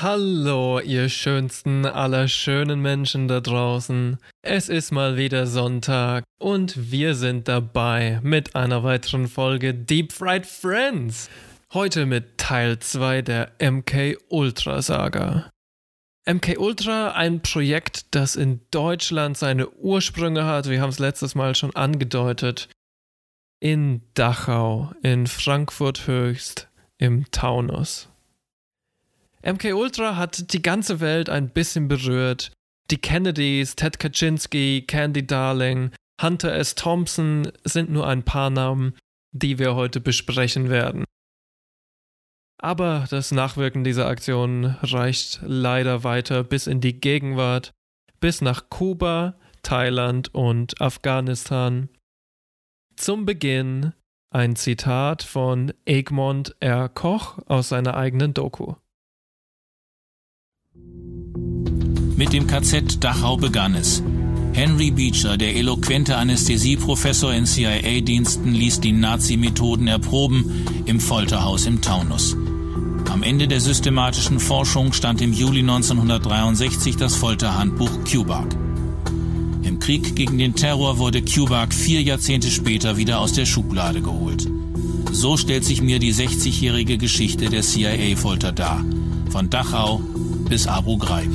Hallo, ihr schönsten aller schönen Menschen da draußen. Es ist mal wieder Sonntag und wir sind dabei mit einer weiteren Folge Deep Fried Friends. Heute mit Teil 2 der MK Ultra Saga. MK Ultra, ein Projekt, das in Deutschland seine Ursprünge hat, wir haben es letztes Mal schon angedeutet, in Dachau, in Frankfurt Höchst, im Taunus. MK Ultra hat die ganze Welt ein bisschen berührt. Die Kennedys, Ted Kaczynski, Candy Darling, Hunter S. Thompson sind nur ein paar Namen, die wir heute besprechen werden. Aber das Nachwirken dieser Aktion reicht leider weiter bis in die Gegenwart, bis nach Kuba, Thailand und Afghanistan. Zum Beginn ein Zitat von Egmont R. Koch aus seiner eigenen Doku. Mit dem KZ Dachau begann es. Henry Beecher, der eloquente Anästhesieprofessor in CIA-Diensten, ließ die Nazi-Methoden erproben im Folterhaus im Taunus. Am Ende der systematischen Forschung stand im Juli 1963 das Folterhandbuch QBAC. Im Krieg gegen den Terror wurde QBAC vier Jahrzehnte später wieder aus der Schublade geholt. So stellt sich mir die 60-jährige Geschichte der CIA-Folter dar. Von Dachau bis Abu Ghraib.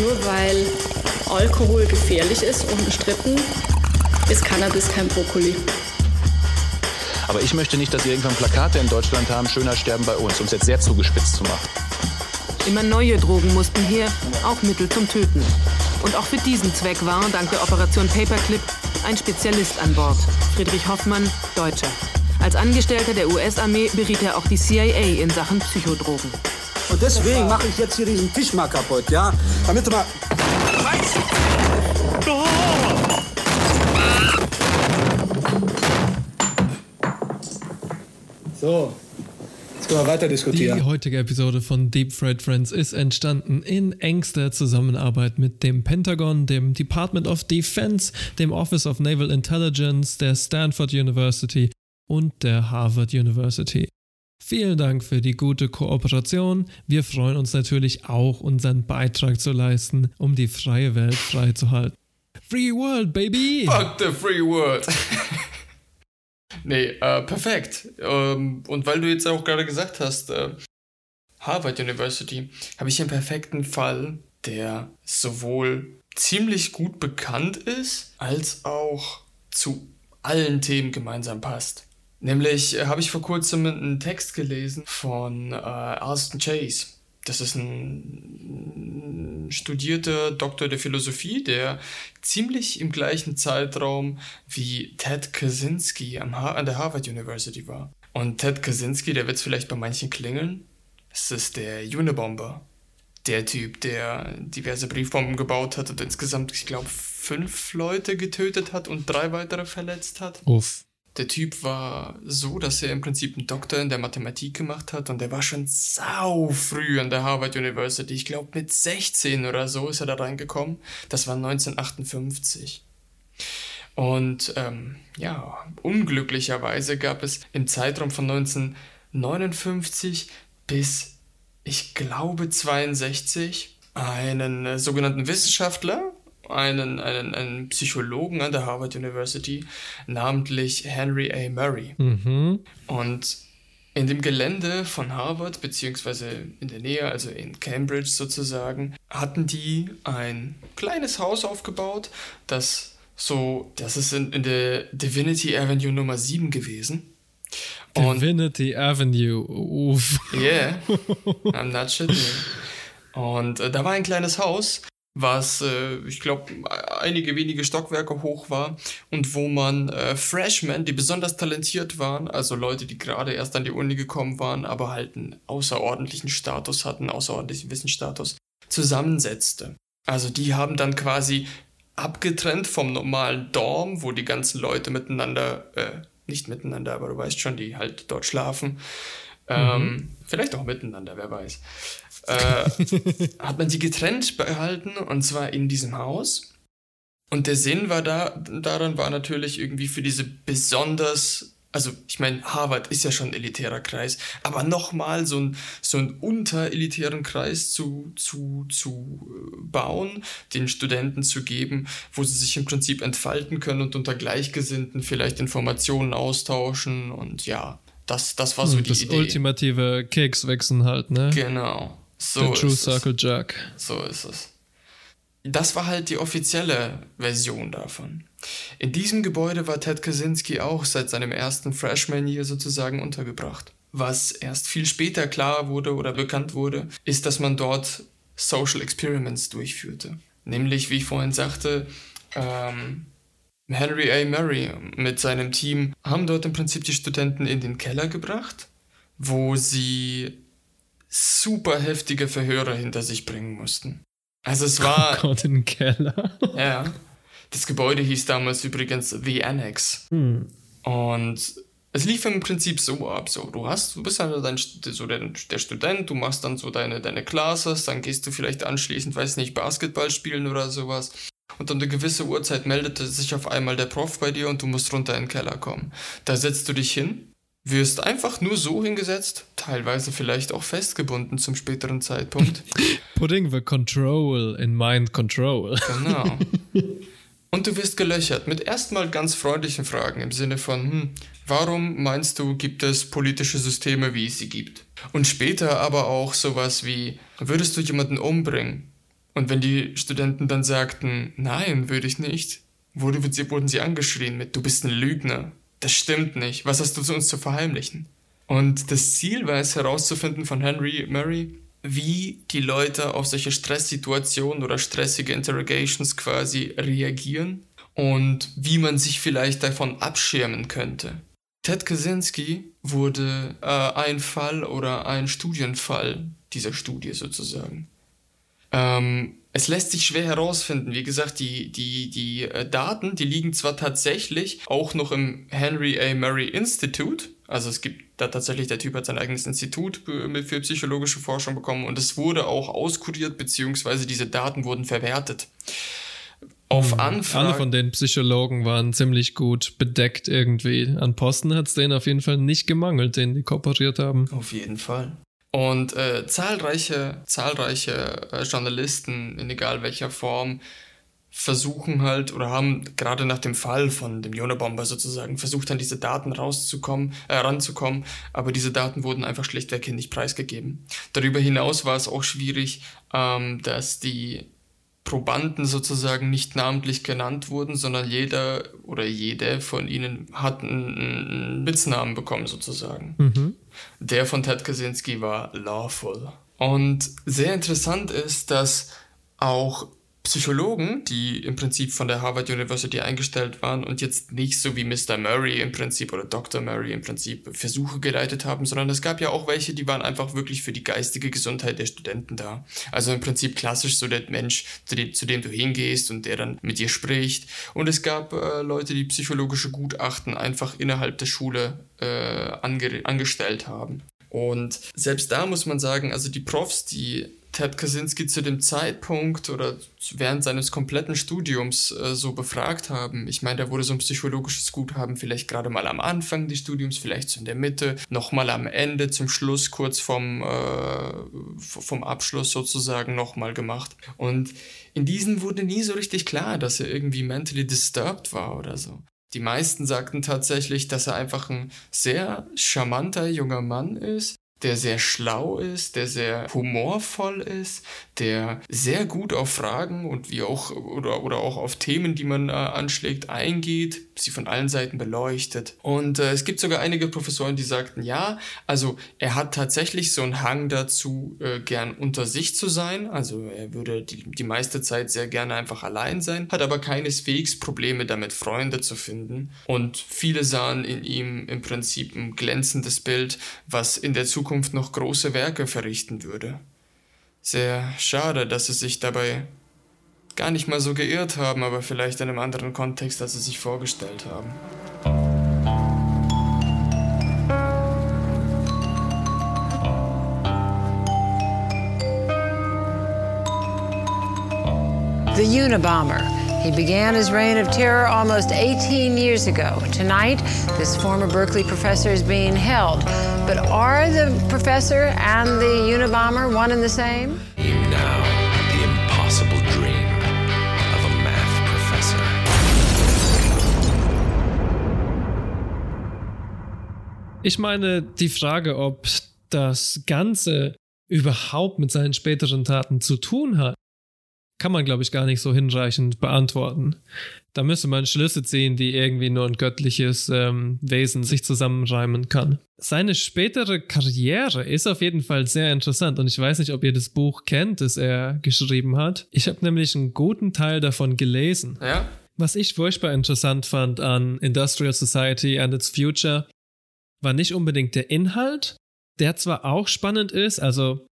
Nur weil Alkohol gefährlich ist, unbestritten, ist Cannabis kein Brokkoli. Aber ich möchte nicht, dass wir irgendwann Plakate in Deutschland haben, schöner sterben bei uns, um es jetzt sehr zugespitzt zu machen. Immer neue Drogen mussten her, auch Mittel zum Töten. Und auch für diesen Zweck war, dank der Operation Paperclip, ein Spezialist an Bord. Friedrich Hoffmann, Deutscher. Als Angestellter der US-Armee beriet er auch die CIA in Sachen Psychodrogen. Und deswegen mache ich jetzt hier diesen Tisch mal kaputt, ja? Damit du mal. So, jetzt können wir weiter diskutieren. Die heutige Episode von Deep Fried Friends ist entstanden in engster Zusammenarbeit mit dem Pentagon, dem Department of Defense, dem Office of Naval Intelligence, der Stanford University und der Harvard University. Vielen Dank für die gute Kooperation. Wir freuen uns natürlich auch, unseren Beitrag zu leisten, um die freie Welt freizuhalten. Free World, baby! Fuck the free world! nee, äh, perfekt. Ähm, und weil du jetzt auch gerade gesagt hast, äh, Harvard University, habe ich einen perfekten Fall, der sowohl ziemlich gut bekannt ist, als auch zu allen Themen gemeinsam passt. Nämlich äh, habe ich vor kurzem einen Text gelesen von äh, Alston Chase. Das ist ein studierter Doktor der Philosophie, der ziemlich im gleichen Zeitraum wie Ted Kaczynski an der Harvard University war. Und Ted Kaczynski, der wird es vielleicht bei manchen klingeln, das ist der Unibomber. Der Typ, der diverse Briefbomben gebaut hat und insgesamt, ich glaube, fünf Leute getötet hat und drei weitere verletzt hat. Uff. Der Typ war so, dass er im Prinzip einen Doktor in der Mathematik gemacht hat und er war schon sau früh an der Harvard University. Ich glaube mit 16 oder so ist er da reingekommen. Das war 1958. Und ähm, ja, unglücklicherweise gab es im Zeitraum von 1959 bis, ich glaube, 62 einen äh, sogenannten Wissenschaftler, einen, einen, einen Psychologen an der Harvard University, namentlich Henry A. Murray. Mhm. Und in dem Gelände von Harvard, beziehungsweise in der Nähe, also in Cambridge sozusagen, hatten die ein kleines Haus aufgebaut, das so, das ist in, in der Divinity Avenue Nummer 7 gewesen. Und Divinity Avenue, uff. Yeah, I'm not shitting. Und äh, da war ein kleines Haus was, äh, ich glaube, einige wenige Stockwerke hoch war und wo man äh, Freshmen, die besonders talentiert waren, also Leute, die gerade erst an die Uni gekommen waren, aber halt einen außerordentlichen Status hatten, außerordentlichen Wissensstatus, zusammensetzte. Also die haben dann quasi abgetrennt vom normalen Dorm, wo die ganzen Leute miteinander, äh, nicht miteinander, aber du weißt schon, die halt dort schlafen, Ähm, vielleicht auch miteinander, wer weiß. Äh, hat man sie getrennt behalten und zwar in diesem Haus. Und der Sinn war da, daran war natürlich irgendwie für diese besonders also ich meine, Harvard ist ja schon ein elitärer Kreis, aber nochmal so, ein, so einen unterelitären Kreis zu, zu, zu äh, bauen, den Studenten zu geben, wo sie sich im Prinzip entfalten können und unter Gleichgesinnten vielleicht Informationen austauschen und ja, das, das war so hm, die das Idee. Das ultimative Kekswechseln halt, ne? Genau. So The True Circle es. Jack. So ist es. Das war halt die offizielle Version davon. In diesem Gebäude war Ted Kaczynski auch seit seinem ersten Freshman Year sozusagen untergebracht. Was erst viel später klar wurde oder bekannt wurde, ist, dass man dort Social Experiments durchführte. Nämlich, wie ich vorhin sagte, ähm, Henry A. Murray mit seinem Team haben dort im Prinzip die Studenten in den Keller gebracht, wo sie super heftige Verhöre hinter sich bringen mussten. Also es war. Oh Gott, in den Keller. ja. Das Gebäude hieß damals übrigens The Annex. Hm. Und es lief im Prinzip so ab. So, du hast, du bist halt dein, so der, der Student, du machst dann so deine, deine Classes, dann gehst du vielleicht anschließend, weiß nicht, Basketball spielen oder sowas. Und um eine gewisse Uhrzeit meldete sich auf einmal der Prof bei dir und du musst runter in den Keller kommen. Da setzt du dich hin, wirst einfach nur so hingesetzt, teilweise vielleicht auch festgebunden zum späteren Zeitpunkt. Putting the control in mind control. Genau. Und du wirst gelöchert mit erstmal ganz freundlichen Fragen im Sinne von, hm, warum meinst du, gibt es politische Systeme, wie es sie gibt? Und später aber auch sowas wie, würdest du jemanden umbringen? Und wenn die Studenten dann sagten, nein, würde ich nicht, wurden sie angeschrien mit, du bist ein Lügner. Das stimmt nicht. Was hast du zu uns zu verheimlichen? Und das Ziel war es herauszufinden von Henry Murray, wie die Leute auf solche Stresssituationen oder stressige Interrogations quasi reagieren und wie man sich vielleicht davon abschirmen könnte. Ted Kaczynski wurde äh, ein Fall oder ein Studienfall dieser Studie sozusagen. Ähm, es lässt sich schwer herausfinden. Wie gesagt, die, die, die äh, Daten, die liegen zwar tatsächlich auch noch im Henry A. Murray Institute, also es gibt da tatsächlich, der Typ hat sein eigenes Institut für psychologische Forschung bekommen und es wurde auch auskuriert, beziehungsweise diese Daten wurden verwertet. Auf mhm. Anfrage. Alle von den Psychologen waren ziemlich gut bedeckt irgendwie. An Posten hat es denen auf jeden Fall nicht gemangelt, denen die kooperiert haben. Auf jeden Fall. Und äh, zahlreiche, zahlreiche äh, Journalisten in egal welcher Form versuchen halt oder haben gerade nach dem Fall von dem Jonah-Bomber sozusagen versucht, an diese Daten rauszukommen, äh, ranzukommen, aber diese Daten wurden einfach schlichtweg nicht preisgegeben. Darüber hinaus war es auch schwierig, ähm, dass die Probanden sozusagen nicht namentlich genannt wurden, sondern jeder oder jede von ihnen hat einen, Spitznamen bekommen sozusagen. Mhm. Der von Ted Kaczynski war Lawful. Und sehr interessant ist, dass auch Psychologen, die im Prinzip von der Harvard University eingestellt waren und jetzt nicht so wie Mr. Murray im Prinzip oder Dr. Murray im Prinzip Versuche geleitet haben, sondern es gab ja auch welche, die waren einfach wirklich für die geistige Gesundheit der Studenten da. Also im Prinzip klassisch so der Mensch, zu dem, zu dem du hingehst und der dann mit dir spricht. Und es gab äh, Leute, die psychologische Gutachten einfach innerhalb der Schule äh, ange angestellt haben. Und selbst da muss man sagen, also die Profs, die Ted Kaczynski zu dem Zeitpunkt oder während seines kompletten Studiums äh, so befragt haben. Ich meine, da wurde so ein psychologisches Guthaben vielleicht gerade mal am Anfang des Studiums, vielleicht so in der Mitte, nochmal am Ende, zum Schluss, kurz vom, äh, vom Abschluss sozusagen nochmal gemacht. Und in diesen wurde nie so richtig klar, dass er irgendwie mentally disturbed war oder so. Die meisten sagten tatsächlich, dass er einfach ein sehr charmanter junger Mann ist, der sehr schlau ist, der sehr humorvoll ist, der sehr gut auf Fragen und wie auch oder, oder auch auf Themen, die man äh, anschlägt, eingeht, sie von allen Seiten beleuchtet. Und äh, es gibt sogar einige Professoren, die sagten, ja, also er hat tatsächlich so einen Hang dazu, äh, gern unter sich zu sein. Also er würde die, die meiste Zeit sehr gerne einfach allein sein, hat aber keineswegs Probleme damit, Freunde zu finden. Und viele sahen in ihm im Prinzip ein glänzendes Bild, was in der Zukunft noch große Werke verrichten würde. Sehr schade, dass sie sich dabei gar nicht mal so geirrt haben, aber vielleicht in einem anderen Kontext, als sie sich vorgestellt haben. The Unabomber. He began his reign of terror almost 18 years ago. Tonight, this former Berkeley professor is being held. But are the professor and the Unabomber one and the same? Ich meine, die Frage, ob das Ganze überhaupt mit seinen späteren Taten zu tun hat, kann man, glaube ich, gar nicht so hinreichend beantworten. Da müsste man Schlüsse ziehen, die irgendwie nur ein göttliches ähm, Wesen sich zusammenreimen kann. Seine spätere Karriere ist auf jeden Fall sehr interessant und ich weiß nicht, ob ihr das Buch kennt, das er geschrieben hat. Ich habe nämlich einen guten Teil davon gelesen. Ja. Was ich furchtbar interessant fand an Industrial Society and its Future, war nicht unbedingt der Inhalt, der zwar auch spannend ist, also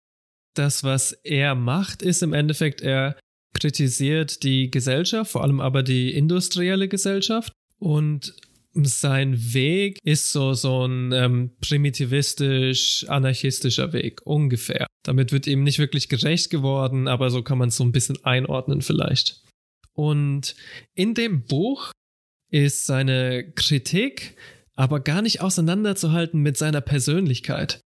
das, was er macht, ist im Endeffekt, er kritisiert die Gesellschaft, vor allem aber die industrielle Gesellschaft. Und sein Weg ist so, so ein ähm, primitivistisch-anarchistischer Weg, ungefähr. Damit wird ihm nicht wirklich gerecht geworden, aber so kann man es so ein bisschen einordnen vielleicht. Und in dem Buch ist seine Kritik aber gar nicht auseinanderzuhalten mit seiner Persönlichkeit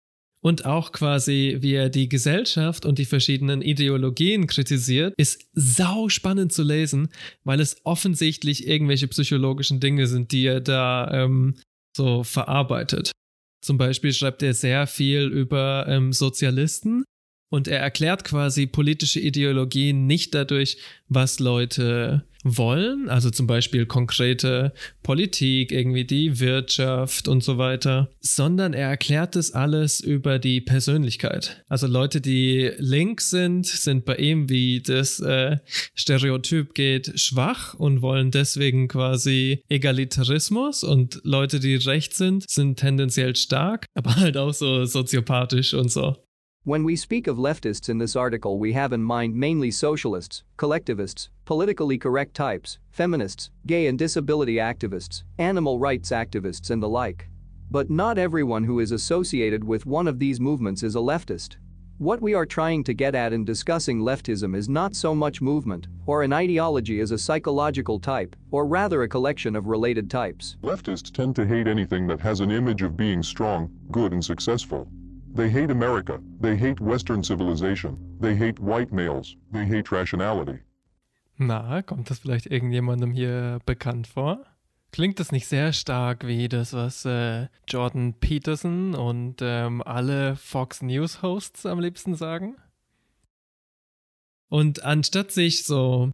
und auch quasi, wie er die Gesellschaft und die verschiedenen Ideologien kritisiert, ist sau spannend zu lesen, weil es offensichtlich irgendwelche psychologischen Dinge sind, die er da ähm, so verarbeitet. Zum Beispiel schreibt er sehr viel über ähm, Sozialisten und er erklärt quasi politische Ideologien nicht dadurch, was Leute wollen, also zum Beispiel konkrete Politik, irgendwie die Wirtschaft und so weiter, sondern er erklärt das alles über die Persönlichkeit. Also Leute, die links sind, sind bei ihm, wie das äh, Stereotyp geht, schwach und wollen deswegen quasi Egalitarismus und Leute, die rechts sind, sind tendenziell stark, aber halt auch so soziopathisch und so. When we speak of leftists in this article, we have in mind mainly socialists, collectivists, politically correct types, feminists, gay and disability activists, animal rights activists, and the like. But not everyone who is associated with one of these movements is a leftist. What we are trying to get at in discussing leftism is not so much movement or an ideology as a psychological type, or rather a collection of related types. Leftists tend to hate anything that has an image of being strong, good, and successful. They hate America. They hate Western civilization. They hate white males. They hate rationality. Na, kommt das vielleicht irgendjemandem hier bekannt vor? Klingt das nicht sehr stark wie das, was äh, Jordan Peterson und ähm, alle Fox News Hosts am liebsten sagen? Und anstatt sich so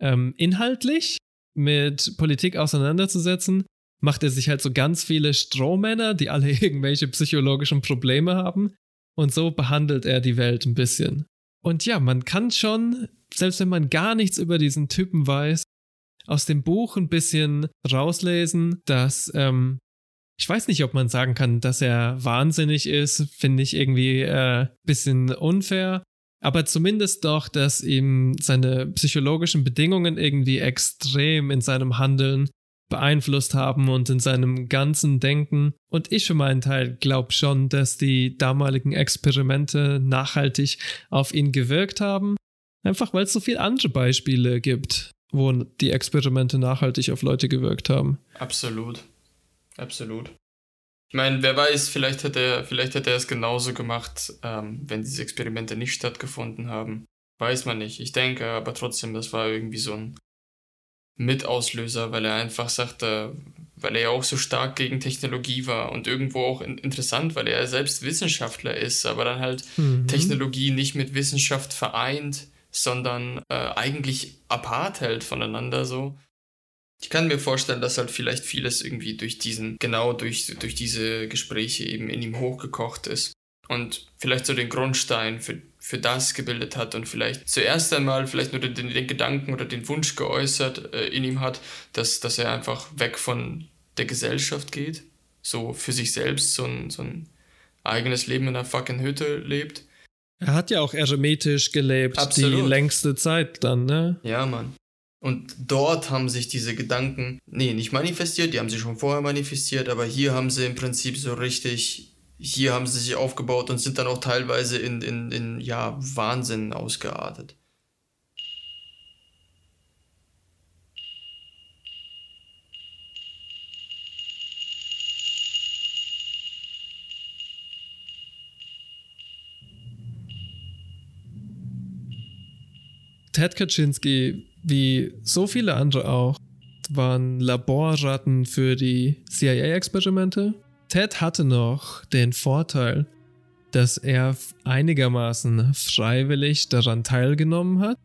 ähm, inhaltlich mit Politik auseinanderzusetzen, macht er sich halt so ganz viele Strohmänner, die alle irgendwelche psychologischen Probleme haben. Und so behandelt er die Welt ein bisschen. Und ja, man kann schon, selbst wenn man gar nichts über diesen Typen weiß, aus dem Buch ein bisschen rauslesen, dass, ähm, ich weiß nicht, ob man sagen kann, dass er wahnsinnig ist, finde ich irgendwie äh, bisschen unfair. Aber zumindest doch, dass ihm seine psychologischen Bedingungen irgendwie extrem in seinem Handeln beeinflusst haben und in seinem ganzen Denken. Und ich für meinen Teil glaube schon, dass die damaligen Experimente nachhaltig auf ihn gewirkt haben. Einfach weil es so viele andere Beispiele gibt, wo die Experimente nachhaltig auf Leute gewirkt haben. Absolut. Absolut. Ich meine, wer weiß, vielleicht hätte er, vielleicht hätte er es genauso gemacht, ähm, wenn diese Experimente nicht stattgefunden haben. Weiß man nicht. Ich denke aber trotzdem, das war irgendwie so ein Mitauslöser, weil er einfach sagte, weil er ja auch so stark gegen Technologie war und irgendwo auch in interessant, weil er selbst Wissenschaftler ist, aber dann halt mhm. Technologie nicht mit Wissenschaft vereint, sondern äh, eigentlich apart hält voneinander so. Ich kann mir vorstellen, dass halt vielleicht vieles irgendwie durch diesen, genau durch, durch diese Gespräche eben in ihm hochgekocht ist und vielleicht so den Grundstein für für das gebildet hat und vielleicht zuerst einmal vielleicht nur den, den Gedanken oder den Wunsch geäußert äh, in ihm hat, dass, dass er einfach weg von der Gesellschaft geht, so für sich selbst so ein, so ein eigenes Leben in einer fucking Hütte lebt. Er hat ja auch eremitisch gelebt, Absolut. die längste Zeit dann, ne? Ja, Mann. Und dort haben sich diese Gedanken, nee, nicht manifestiert, die haben sie schon vorher manifestiert, aber hier haben sie im Prinzip so richtig hier haben sie sich aufgebaut und sind dann auch teilweise in, in, in ja, Wahnsinn ausgeartet. Ted Kaczynski, wie so viele andere auch, waren Laborratten für die CIA-Experimente Ted hatte noch den Vorteil, dass er einigermaßen freiwillig daran teilgenommen hat.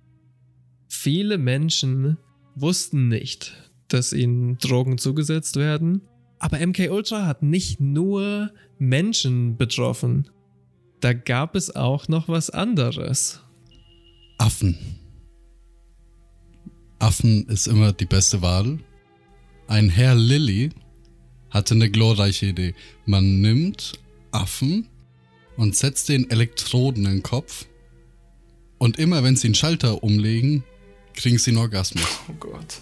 Viele Menschen wussten nicht, dass ihnen Drogen zugesetzt werden. Aber MK Ultra hat nicht nur Menschen betroffen. Da gab es auch noch was anderes. Affen. Affen ist immer die beste Wahl. Ein Herr Lilly hatte eine glorreiche Idee. Man nimmt Affen und setzt den Elektroden in den Kopf. Und immer wenn sie einen Schalter umlegen, kriegen sie einen Orgasmus. Oh Gott.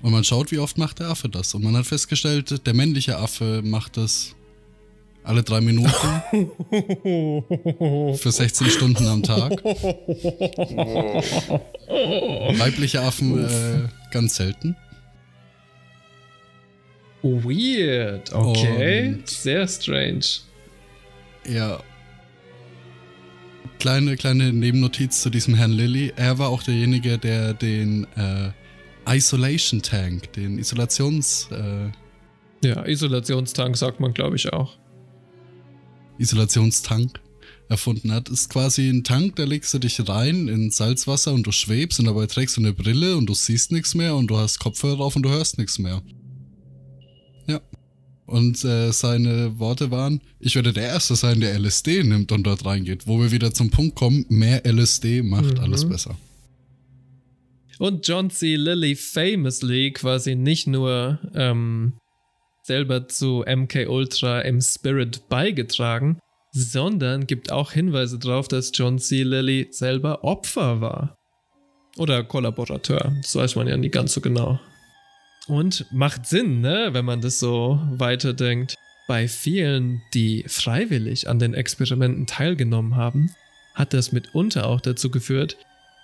Und man schaut, wie oft macht der Affe das. Und man hat festgestellt, der männliche Affe macht das alle drei Minuten für 16 Stunden am Tag. Weibliche Affen äh, ganz selten. Weird, okay. Und- Sehr strange. Ja. Kleine, kleine Nebennotiz zu diesem Herrn Lilly. Er war auch derjenige, der den äh, Isolation Tank, den Isolations, äh, Ja, Isolationstank sagt man, glaube ich, auch. Isolationstank erfunden hat. Ist quasi ein Tank, da legst du dich rein in Salzwasser und du schwebst und dabei trägst du eine Brille und du siehst nichts mehr und du hast Kopfhörer auf und du hörst nichts mehr. Und äh, seine Worte waren, ich werde der Erste sein, der LSD nimmt und dort reingeht. Wo wir wieder zum Punkt kommen, mehr LSD macht Mhm. alles besser. Und John C. Lilly famously quasi nicht nur ähm, selber zu MK Ultra im Spirit beigetragen, sondern gibt auch Hinweise darauf, dass John C. Lilly selber Opfer war. Oder Kollaborateur, das weiß man ja nie ganz so genau. Und macht Sinn, ne, wenn man das so weiterdenkt. Bei vielen, die freiwillig an den Experimenten teilgenommen haben, hat das mitunter auch dazu geführt,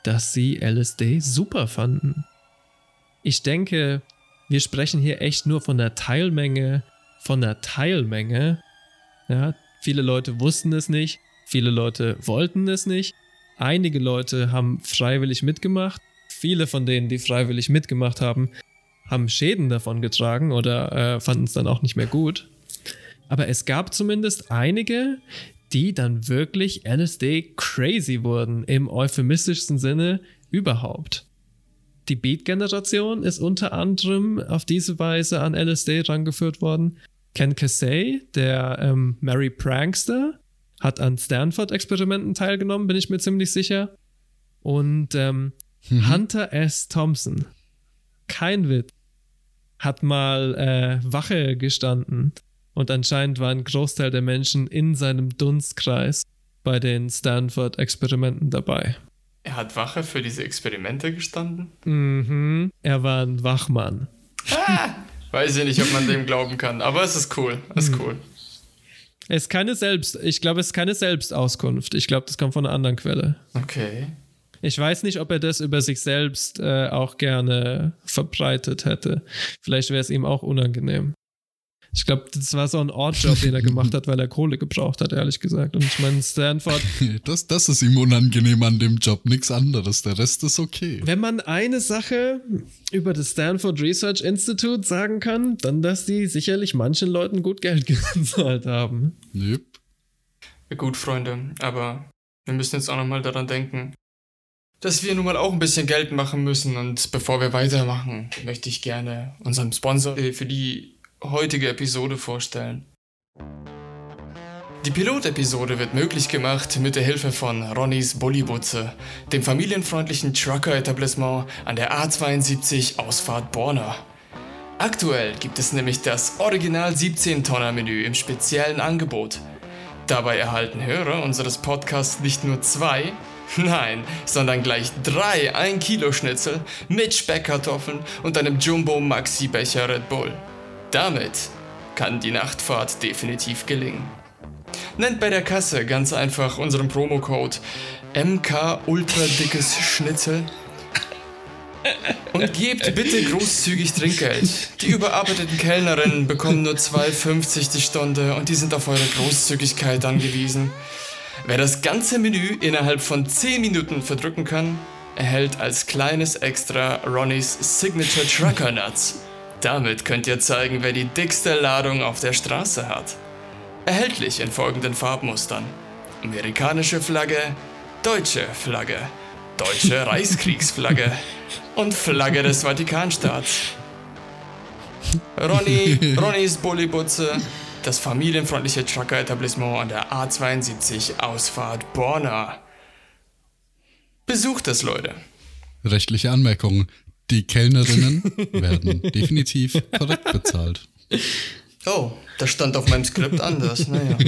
dass sie LSD super fanden. Ich denke, wir sprechen hier echt nur von der Teilmenge, von der Teilmenge. Ja, viele Leute wussten es nicht, viele Leute wollten es nicht. Einige Leute haben freiwillig mitgemacht. Viele von denen, die freiwillig mitgemacht haben, haben Schäden davon getragen oder äh, fanden es dann auch nicht mehr gut. Aber es gab zumindest einige, die dann wirklich LSD crazy wurden, im euphemistischsten Sinne überhaupt. Die Beat-Generation ist unter anderem auf diese Weise an LSD rangeführt worden. Ken Kesey, der ähm, Mary Prankster, hat an Stanford-Experimenten teilgenommen, bin ich mir ziemlich sicher. Und ähm, Hunter S. Thompson, kein Witz, hat mal äh, Wache gestanden. Und anscheinend war ein Großteil der Menschen in seinem Dunstkreis bei den Stanford-Experimenten dabei. Er hat Wache für diese Experimente gestanden? Mhm. Er war ein Wachmann. Weiß ich nicht, ob man dem glauben kann, aber es ist cool. Es ist cool. Es ist keine Selbst, ich glaube, es ist keine Selbstauskunft. Ich glaube, das kommt von einer anderen Quelle. Okay. Ich weiß nicht, ob er das über sich selbst äh, auch gerne verbreitet hätte. Vielleicht wäre es ihm auch unangenehm. Ich glaube, das war so ein Ortjob, den er gemacht hat, weil er Kohle gebraucht hat, ehrlich gesagt. Und ich meine, Stanford, Das, das ist ihm unangenehm an dem Job, nichts anderes. Der Rest ist okay. wenn man eine Sache über das Stanford Research Institute sagen kann, dann, dass die sicherlich manchen Leuten gut Geld gezahlt haben. Nö. Gut, Freunde, aber wir müssen jetzt auch nochmal daran denken, dass wir nun mal auch ein bisschen Geld machen müssen. Und bevor wir weitermachen, möchte ich gerne unseren Sponsor äh, für die heutige Episode vorstellen. Die Pilotepisode wird möglich gemacht mit der Hilfe von Ronnys Bullybutze, dem familienfreundlichen Trucker-Etablissement an der A72 Ausfahrt Borna. Aktuell gibt es nämlich das Original 17-Tonner-Menü im speziellen Angebot. Dabei erhalten Hörer unseres Podcasts nicht nur zwei, nein, sondern gleich drei 1 Kilo Schnitzel mit Speckkartoffeln und einem Jumbo Maxi Becher Red Bull. Damit kann die Nachtfahrt definitiv gelingen. Nennt bei der Kasse ganz einfach unseren Promocode MK Ultra Dickes Schnitzel und gebt bitte großzügig Trinkgeld. Die überarbeiteten Kellnerinnen bekommen nur 2,50 die Stunde und die sind auf eure Großzügigkeit angewiesen. Wer das ganze Menü innerhalb von 10 Minuten verdrücken kann, erhält als kleines Extra Ronnys Signature Trucker Nuts. Damit könnt ihr zeigen, wer die dickste Ladung auf der Straße hat. Erhältlich in folgenden Farbmustern. Amerikanische Flagge, deutsche Flagge, deutsche Reichskriegsflagge und Flagge des Vatikanstaats. Ronny, Ronnys Bullibutze, das familienfreundliche Trucker-Etablissement an der A72 Ausfahrt Borna. Besucht es, Leute. Rechtliche Anmerkung. Die Kellnerinnen werden definitiv korrekt bezahlt. Oh, das stand auf meinem Skript anders. Naja.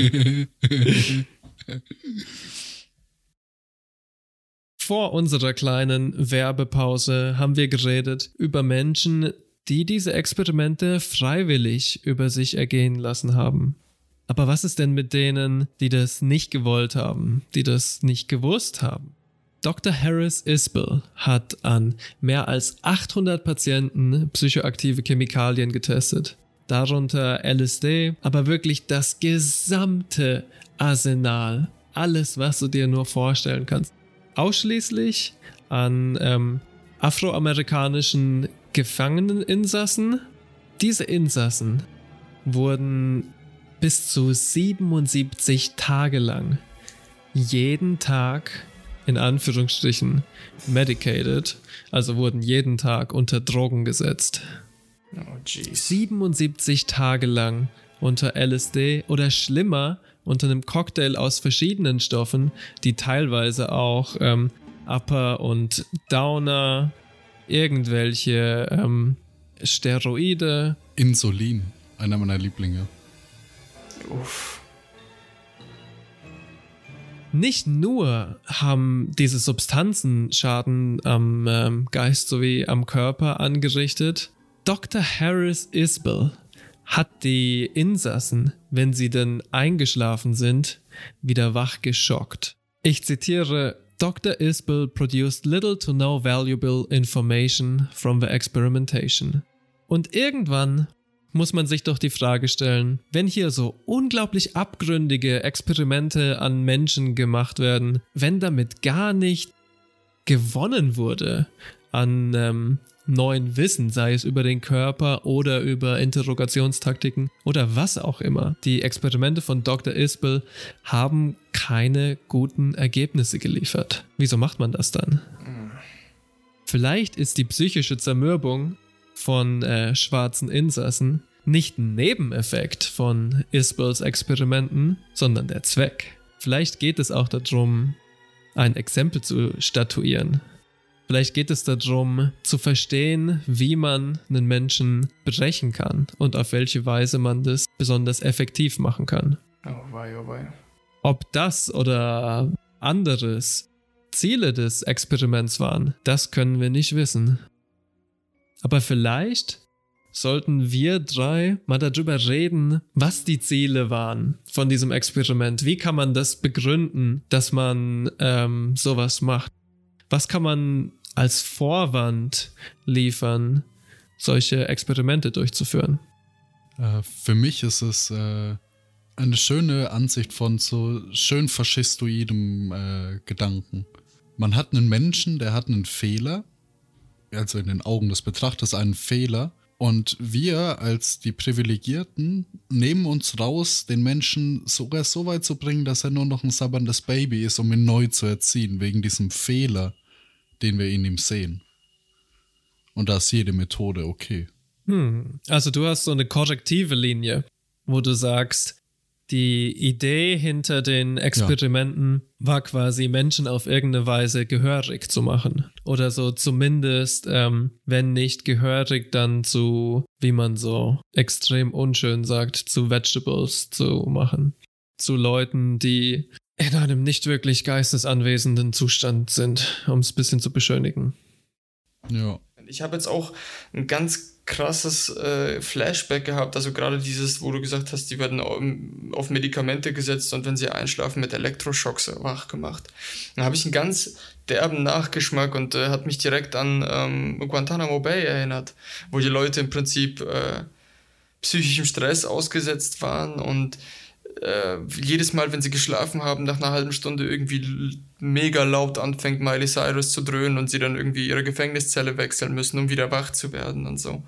Vor unserer kleinen Werbepause haben wir geredet über Menschen, die diese Experimente freiwillig über sich ergehen lassen haben. Aber was ist denn mit denen, die das nicht gewollt haben, die das nicht gewusst haben? Dr. Harris Isbell hat an mehr als 800 Patienten psychoaktive Chemikalien getestet. Darunter LSD, aber wirklich das gesamte Arsenal. Alles, was du dir nur vorstellen kannst. Ausschließlich an ähm, afroamerikanischen Gefangeneninsassen. Diese Insassen wurden bis zu 77 Tage lang jeden Tag in Anführungsstrichen medicated, also wurden jeden Tag unter Drogen gesetzt. Oh, jeez. 77 Tage lang unter LSD oder schlimmer unter einem Cocktail aus verschiedenen Stoffen, die teilweise auch ähm, Upper und Downer, irgendwelche ähm, Steroide. Insulin, einer meiner Lieblinge. Uff. Nicht nur haben diese Substanzen Schaden am ähm, Geist sowie am Körper angerichtet, Dr. Harris Isbell hat die Insassen, wenn sie denn eingeschlafen sind, wieder wach geschockt. Ich zitiere, Dr. Isbell produced little to no valuable information from the experimentation. Und irgendwann muss man sich doch die Frage stellen, wenn hier so unglaublich abgründige Experimente an Menschen gemacht werden, wenn damit gar nicht gewonnen wurde an ähm, neuen Wissen, sei es über den Körper oder über Interrogationstaktiken oder was auch immer. Die Experimente von Dr. Isbell haben keine guten Ergebnisse geliefert. Wieso macht man das dann? Vielleicht ist die psychische Zermürbung von äh, schwarzen Insassen nicht ein Nebeneffekt von Isbells Experimenten, sondern der Zweck. Vielleicht geht es auch darum, ein Exempel zu statuieren. Vielleicht geht es darum, zu verstehen, wie man einen Menschen brechen kann und auf welche Weise man das besonders effektiv machen kann. Oh wei, oh wei. Ob das oder anderes Ziele des Experiments waren, das können wir nicht wissen. Aber vielleicht sollten wir drei mal darüber reden, was die Ziele waren von diesem Experiment. Wie kann man das begründen, dass man ähm, sowas macht? Was kann man als Vorwand liefern, solche Experimente durchzuführen? Äh, für mich ist es äh, eine schöne Ansicht von so schön faschistoidem äh, Gedanken. Man hat einen Menschen, der hat einen Fehler, also in den Augen des Betrachters einen Fehler, und wir als die Privilegierten nehmen uns raus, den Menschen sogar so weit zu bringen, dass er nur noch ein sabberndes Baby ist, um ihn neu zu erziehen, wegen diesem Fehler, den wir in ihm sehen. Und da ist jede Methode okay. Hm, also du hast so eine korrektive Linie, wo du sagst, die Idee hinter den Experimenten ja. war quasi, Menschen auf irgendeine Weise gehörig zu machen. Oder so zumindest, ähm, wenn nicht gehörig, dann zu, wie man so extrem unschön sagt, zu Vegetables zu machen. Zu Leuten, die in einem nicht wirklich geistesanwesenden Zustand sind, um es ein bisschen zu beschönigen. Ja. Ich habe jetzt auch ein ganz krasses äh, Flashback gehabt. Also gerade dieses, wo du gesagt hast, die werden auf Medikamente gesetzt und wenn sie einschlafen mit Elektroschocks wach gemacht. Dann habe ich einen ganz derben Nachgeschmack und äh, hat mich direkt an ähm, Guantanamo Bay erinnert, wo die Leute im Prinzip äh, psychischem Stress ausgesetzt waren und äh, jedes Mal, wenn sie geschlafen haben, nach einer halben Stunde irgendwie mega laut anfängt, Miley Cyrus zu dröhnen und sie dann irgendwie ihre Gefängniszelle wechseln müssen, um wieder wach zu werden und so.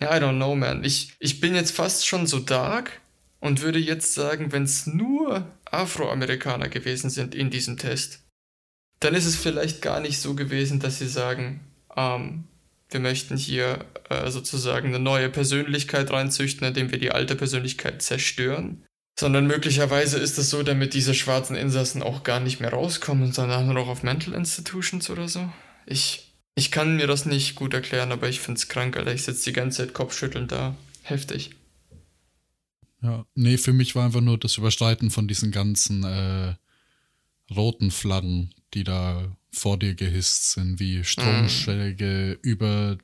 Ja, I don't know, man. Ich, ich bin jetzt fast schon so dark und würde jetzt sagen, wenn es nur Afroamerikaner gewesen sind in diesem Test, dann ist es vielleicht gar nicht so gewesen, dass sie sagen, ähm, wir möchten hier äh, sozusagen eine neue Persönlichkeit reinzüchten, indem wir die alte Persönlichkeit zerstören. Sondern möglicherweise ist es so, damit diese schwarzen Insassen auch gar nicht mehr rauskommen, sondern nur noch auf Mental Institutions oder so. Ich, ich kann mir das nicht gut erklären, aber ich find's krank, Alter. Ich sitze die ganze Zeit kopfschüttelnd da. Heftig. Ja, nee, für mich war einfach nur das Überstreiten von diesen ganzen äh, roten Flaggen, die da vor dir gehisst sind, wie Stromschläge mm. über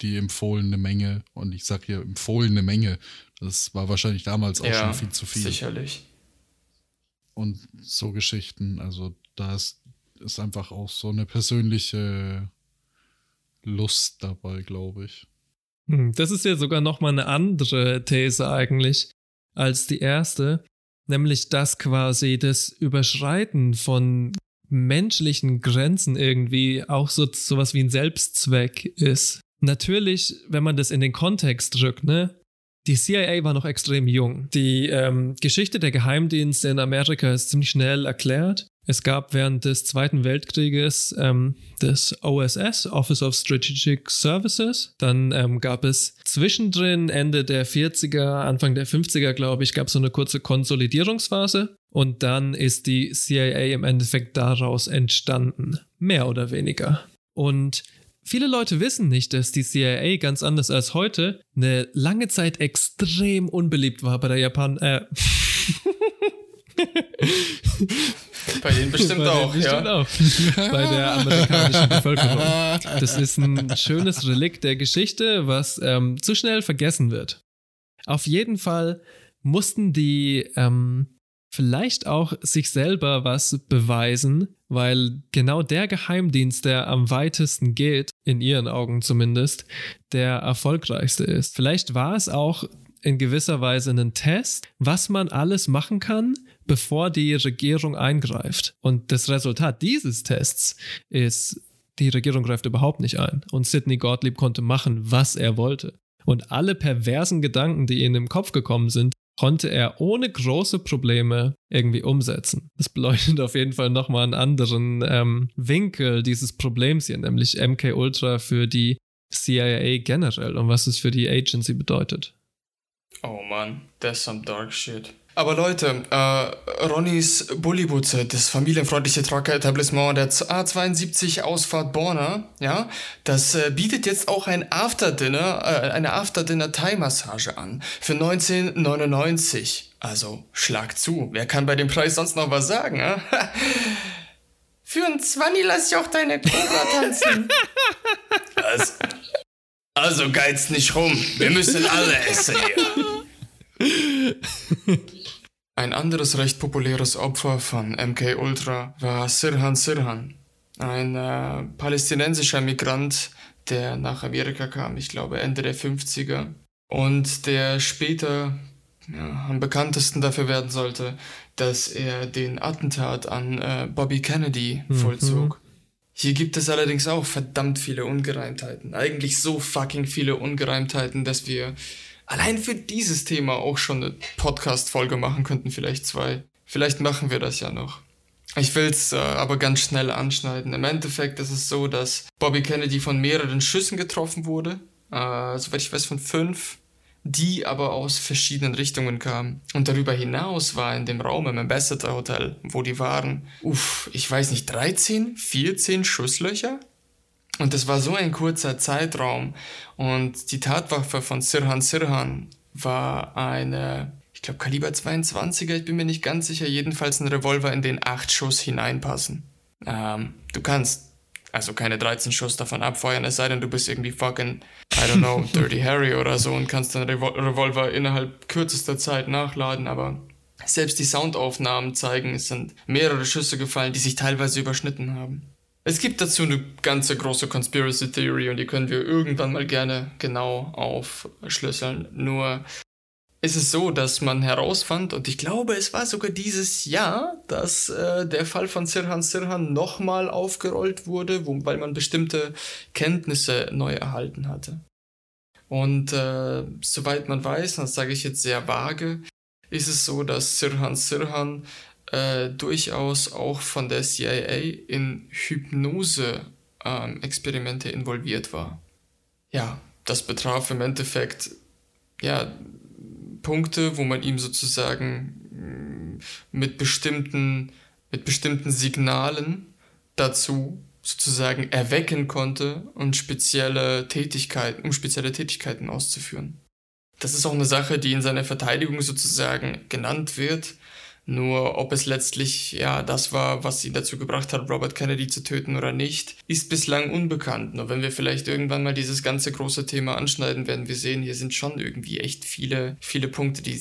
die empfohlene Menge. Und ich sag hier empfohlene Menge. Das war wahrscheinlich damals auch ja, schon viel zu viel. Sicherlich. Und so Geschichten. Also da ist, ist einfach auch so eine persönliche Lust dabei, glaube ich. Hm, das ist ja sogar noch mal eine andere These eigentlich als die erste, nämlich dass quasi das Überschreiten von menschlichen Grenzen irgendwie auch so sowas wie ein Selbstzweck ist. Natürlich, wenn man das in den Kontext drückt, ne? Die CIA war noch extrem jung. Die ähm, Geschichte der Geheimdienste in Amerika ist ziemlich schnell erklärt. Es gab während des Zweiten Weltkrieges ähm, das OSS, Office of Strategic Services. Dann ähm, gab es zwischendrin Ende der 40er, Anfang der 50er, glaube ich, gab es so eine kurze Konsolidierungsphase. Und dann ist die CIA im Endeffekt daraus entstanden. Mehr oder weniger. Und viele Leute wissen nicht, dass die CIA ganz anders als heute eine lange Zeit extrem unbeliebt war bei der Japan. Äh, Bei denen bestimmt Bei auch, bestimmt ja. Auch. Bei der amerikanischen Bevölkerung. Das ist ein schönes Relikt der Geschichte, was ähm, zu schnell vergessen wird. Auf jeden Fall mussten die ähm, vielleicht auch sich selber was beweisen, weil genau der Geheimdienst, der am weitesten geht, in ihren Augen zumindest, der erfolgreichste ist. Vielleicht war es auch in gewisser Weise ein Test, was man alles machen kann, bevor die Regierung eingreift. Und das Resultat dieses Tests ist, die Regierung greift überhaupt nicht ein. Und Sidney Gottlieb konnte machen, was er wollte. Und alle perversen Gedanken, die ihm im Kopf gekommen sind, konnte er ohne große Probleme irgendwie umsetzen. Das beleuchtet auf jeden Fall nochmal einen anderen ähm, Winkel dieses Problems hier, nämlich MK Ultra für die CIA generell und was es für die Agency bedeutet. Oh man, that's some dark shit. Aber Leute, äh, Ronnys Bullybutze, das familienfreundliche Trucker-Etablissement der A72 Ausfahrt Borna, ja, das äh, bietet jetzt auch ein Afterdinner, äh, eine Afterdinner-Thai-Massage an für 1999. Also schlag zu, wer kann bei dem Preis sonst noch was sagen, äh? Für ein Zwanni lass ich auch deine Cobra tanzen. also, also geiz nicht rum, wir müssen alle essen hier. Ein anderes recht populäres Opfer von MK Ultra war Sirhan Sirhan, ein äh, palästinensischer Migrant, der nach Amerika kam, ich glaube Ende der 50er, und der später ja, am bekanntesten dafür werden sollte, dass er den Attentat an äh, Bobby Kennedy mhm. vollzog. Hier gibt es allerdings auch verdammt viele Ungereimtheiten. Eigentlich so fucking viele Ungereimtheiten, dass wir allein für dieses Thema auch schon eine Podcast-Folge machen könnten, vielleicht zwei. Vielleicht machen wir das ja noch. Ich will es äh, aber ganz schnell anschneiden. Im Endeffekt ist es so, dass Bobby Kennedy von mehreren Schüssen getroffen wurde. Äh, soweit ich weiß, von fünf. Die aber aus verschiedenen Richtungen kamen. Und darüber hinaus war in dem Raum im Ambassador Hotel, wo die waren, uff, ich weiß nicht, 13, 14 Schusslöcher? Und das war so ein kurzer Zeitraum. Und die Tatwaffe von Sirhan Sirhan war eine, ich glaube, Kaliber 22er, ich bin mir nicht ganz sicher, jedenfalls ein Revolver, in den acht Schuss hineinpassen. Ähm, du kannst also keine 13 Schuss davon abfeuern, es sei denn, du bist irgendwie fucking, I don't know, Dirty Harry oder so und kannst deinen Revol Revolver innerhalb kürzester Zeit nachladen, aber selbst die Soundaufnahmen zeigen, es sind mehrere Schüsse gefallen, die sich teilweise überschnitten haben. Es gibt dazu eine ganze große Conspiracy Theory und die können wir irgendwann mal gerne genau aufschlüsseln. Nur ist es so, dass man herausfand, und ich glaube, es war sogar dieses Jahr, dass äh, der Fall von Sirhan Sirhan nochmal aufgerollt wurde, wo, weil man bestimmte Kenntnisse neu erhalten hatte. Und äh, soweit man weiß, das sage ich jetzt sehr vage, ist es so, dass Sirhan Sirhan äh, durchaus auch von der CIA in Hypnose-Experimente ähm, involviert war. Ja, das betraf im Endeffekt ja Punkte, wo man ihm sozusagen mm, mit bestimmten, mit bestimmten Signalen dazu sozusagen erwecken konnte und spezielle Tätigkeiten, um spezielle Tätigkeiten auszuführen. Das ist auch eine Sache, die in seiner Verteidigung sozusagen genannt wird, nur ob es letztlich ja das war, was ihn dazu gebracht hat, Robert Kennedy zu töten oder nicht, ist bislang unbekannt. Nur wenn wir vielleicht irgendwann mal dieses ganze große Thema anschneiden, werden wir sehen, hier sind schon irgendwie echt viele, viele Punkte, die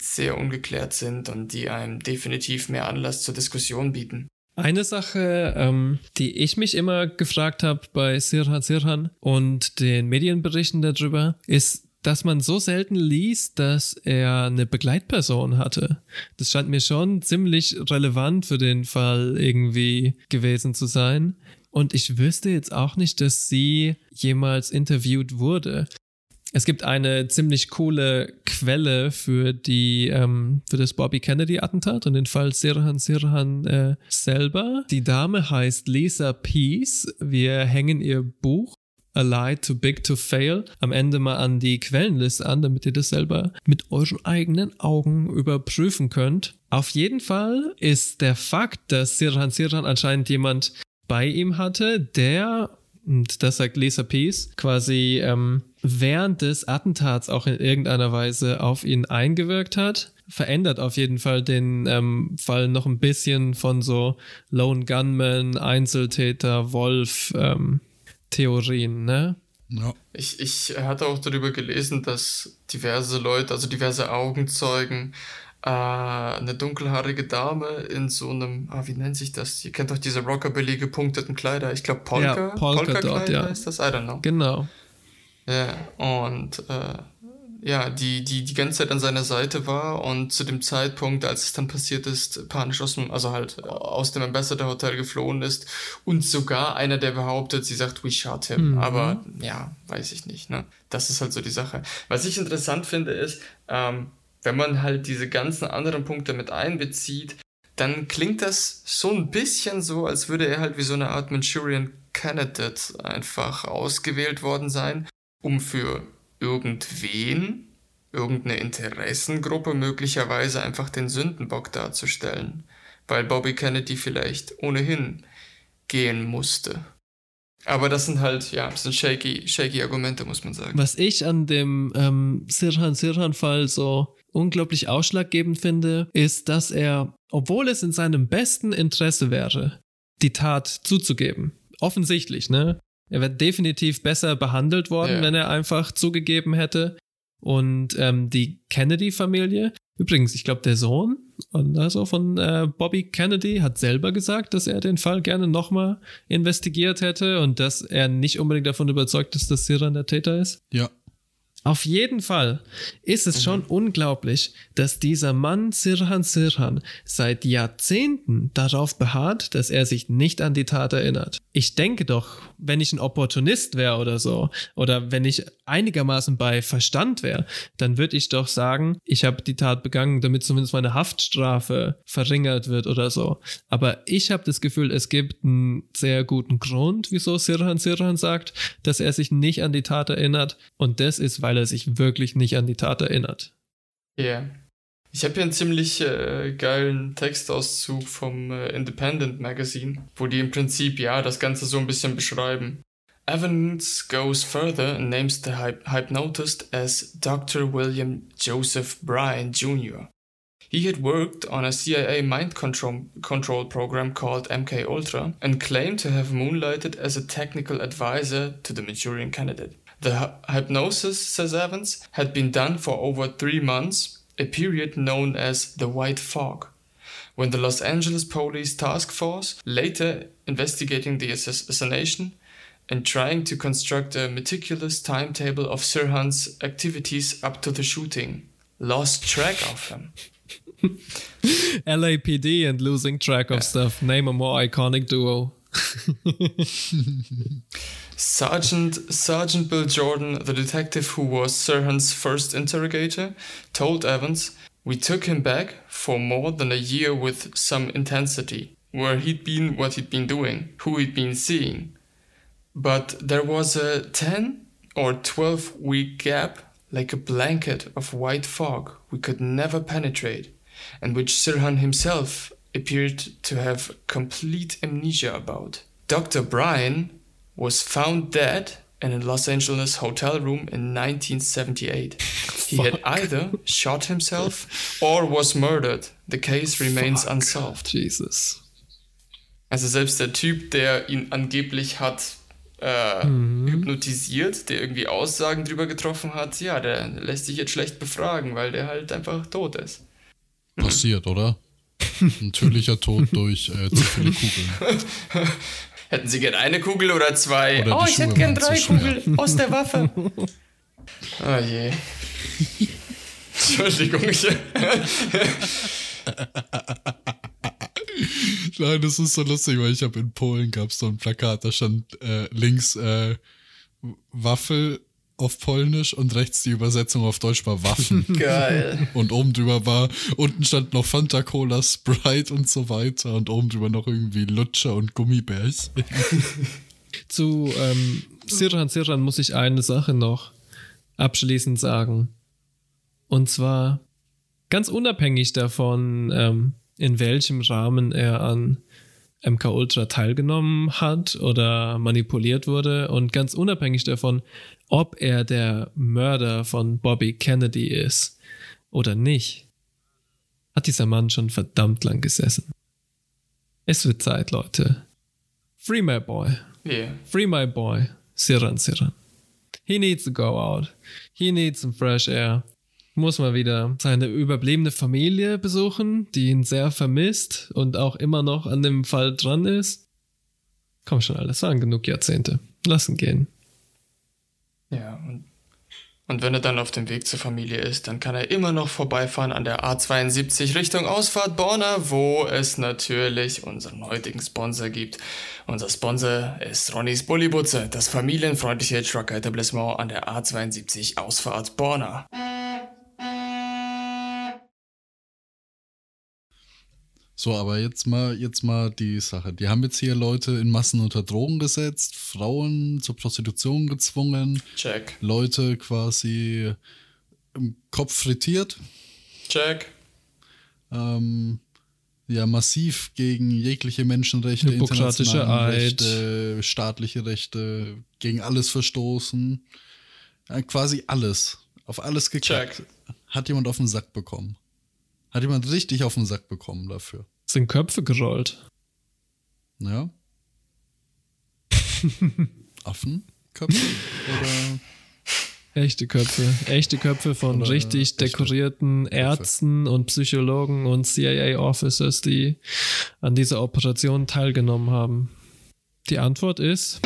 sehr ungeklärt sind und die einem definitiv mehr Anlass zur Diskussion bieten. Eine Sache, ähm, die ich mich immer gefragt habe bei Sirhan Sirhan und den Medienberichten darüber, ist, dass man so selten liest, dass er eine Begleitperson hatte. Das scheint mir schon ziemlich relevant für den Fall irgendwie gewesen zu sein. Und ich wüsste jetzt auch nicht, dass sie jemals interviewt wurde. Es gibt eine ziemlich coole Quelle für die ähm, für das Bobby Kennedy Attentat und den Fall Sirhan Sirhan äh, selber. Die Dame heißt Lisa Peace. Wir hängen ihr Buch A Lie Too Big to Fail am Ende mal an die Quellenliste an, damit ihr das selber mit euren eigenen Augen überprüfen könnt. Auf jeden Fall ist der Fakt, dass Sirhan Sirhan anscheinend jemand bei ihm hatte, der, und das sagt Lisa Peace, quasi ähm, während des Attentats auch in irgendeiner Weise auf ihn eingewirkt hat verändert auf jeden Fall den ähm, Fall noch ein bisschen von so Lone Gunman, Einzeltäter, Wolf ähm, Theorien, ne? Ja. Ich, ich hatte auch darüber gelesen, dass diverse Leute, also diverse Augenzeugen, äh, eine dunkelhaarige Dame in so einem, ah, wie nennt sich das? Ihr kennt doch diese Rockabilly gepunkteten Kleider. Ich glaube Polka. Ja, Polka, Polka dort, ja. ist das? I don't know. Genau. Ja, und äh, ja, die, die die ganze Zeit an seiner Seite war und zu dem Zeitpunkt, als es dann passiert ist, panisch aus dem, also halt äh, aus dem Ambassador Hotel geflohen ist und sogar einer, der behauptet, sie sagt, we shot him. Mhm. Aber ja, weiß ich nicht, ne? Das ist halt so die Sache. Was ich interessant finde, ist, ähm, wenn man halt diese ganzen anderen Punkte mit einbezieht, dann klingt das so ein bisschen so, als würde er halt wie so eine Art Manchurian Candidate einfach ausgewählt worden sein, um für irgendwen, irgendeine Interessengruppe möglicherweise einfach den Sündenbock darzustellen, weil Bobby Kennedy vielleicht ohnehin gehen musste. Aber das sind halt, ja, das sind shaky, shaky Argumente, muss man sagen. Was ich an dem ähm, Sirhan Sirhan-Fall so unglaublich ausschlaggebend finde, ist, dass er, obwohl es in seinem besten Interesse wäre, die Tat zuzugeben, offensichtlich, ne? Er wäre definitiv besser behandelt worden, ja. wenn er einfach zugegeben hätte. Und ähm, die Kennedy-Familie, übrigens, ich glaube, der Sohn also von äh, Bobby Kennedy hat selber gesagt, dass er den Fall gerne nochmal investigiert hätte und dass er nicht unbedingt davon überzeugt ist, dass Siran der Täter ist. Ja. Auf jeden Fall ist es mhm. schon unglaublich, dass dieser Mann Sirhan Sirhan seit Jahrzehnten darauf beharrt, dass er sich nicht an die Tat erinnert. Ich denke doch, wenn ich ein Opportunist wäre oder so, oder wenn ich einigermaßen bei Verstand wäre, dann würde ich doch sagen, ich habe die Tat begangen, damit zumindest meine Haftstrafe verringert wird oder so. Aber ich habe das Gefühl, es gibt einen sehr guten Grund, wieso Sirhan Sirhan sagt, dass er sich nicht an die Tat erinnert. Und das ist, weil er sich wirklich nicht an die Tat erinnert. Ja. Yeah. Ich habe hier einen ziemlich äh, geilen Textauszug vom äh, Independent Magazine, wo die im Prinzip ja das Ganze so ein bisschen beschreiben. Evans goes further and names the hyp hypnotist as Dr. William Joseph Bryan Jr. He had worked on a CIA mind control, control program called MK Ultra and claimed to have moonlighted as a technical advisor to the Manchurian candidate. The hypnosis, says Evans, had been done for over three months, a period known as the White Fog, when the Los Angeles Police Task Force, later investigating the assassination and trying to construct a meticulous timetable of Sirhan's activities up to the shooting, lost track of him. LAPD and losing track of stuff. Name a more iconic duo. Sergeant Sergeant Bill Jordan, the detective who was Sirhan's first interrogator, told Evans, "We took him back for more than a year with some intensity, where he'd been, what he'd been doing, who he'd been seeing. But there was a 10 or 12 week gap, like a blanket of white fog we could never penetrate, and which Sirhan himself appeared to have complete amnesia about. Dr. Bryan was found dead in a Los Angeles hotel room in 1978. He had either shot himself or was murdered. The case remains Fuck. unsolved. Jesus. Also selbst der Typ, der ihn angeblich hat äh, Mhm. hypnotisiert, der irgendwie Aussagen drüber getroffen hat, ja, der lässt sich jetzt schlecht befragen, weil der halt einfach tot ist. Passiert, oder? Natürlicher Tod durch äh, zu viele Kugeln. Hätten Sie gern eine Kugel oder zwei? Oder oh, ich hätte Schuhe gern waren zu drei. Kugeln aus der Waffe. Oh je. Entschuldigung. Nein, das ist so lustig, weil ich habe in Polen gab es so ein Plakat, da stand äh, links äh, Waffel auf Polnisch und rechts die Übersetzung auf Deutsch war Waffen. Geil. Und oben drüber war, unten stand noch Fanta Cola, Sprite und so weiter und oben drüber noch irgendwie Lutscher und Gummibärchen. Zu ähm, Sirhan Sirhan muss ich eine Sache noch abschließend sagen. Und zwar ganz unabhängig davon, ähm, in welchem Rahmen er an MK Ultra teilgenommen hat oder manipuliert wurde und ganz unabhängig davon, ob er der Mörder von Bobby Kennedy ist oder nicht, hat dieser Mann schon verdammt lang gesessen. Es wird Zeit, Leute. Free my boy. Yeah. Free my boy. Siran Siran. He needs to go out. He needs some fresh air. Muss mal wieder seine überblebene Familie besuchen, die ihn sehr vermisst und auch immer noch an dem Fall dran ist. Komm schon, alles waren genug Jahrzehnte. Lassen gehen. Ja, und, und wenn er dann auf dem Weg zur Familie ist, dann kann er immer noch vorbeifahren an der A72 Richtung Ausfahrt Borna, wo es natürlich unseren heutigen Sponsor gibt. Unser Sponsor ist Ronnys Bullibutze, das familienfreundliche Trucker-Etablissement an der A72 Ausfahrt Borna. So, aber jetzt mal, jetzt mal die Sache. Die haben jetzt hier Leute in Massen unter Drogen gesetzt, Frauen zur Prostitution gezwungen, Check. Leute quasi im Kopf frittiert. Check. Ähm, ja, massiv gegen jegliche Menschenrechte, internationale Eid. Rechte, staatliche Rechte, gegen alles verstoßen. Ja, quasi alles. Auf alles gekackt. Check. Hat jemand auf den Sack bekommen. Hat jemand richtig auf den Sack bekommen dafür. Sind Köpfe gerollt. Ja. Affenköpfe? Oder Echte Köpfe. Echte Köpfe von Oder richtig dekorierten Ärzten und Psychologen und CIA-Officers, die an dieser Operation teilgenommen haben. Die Antwort ist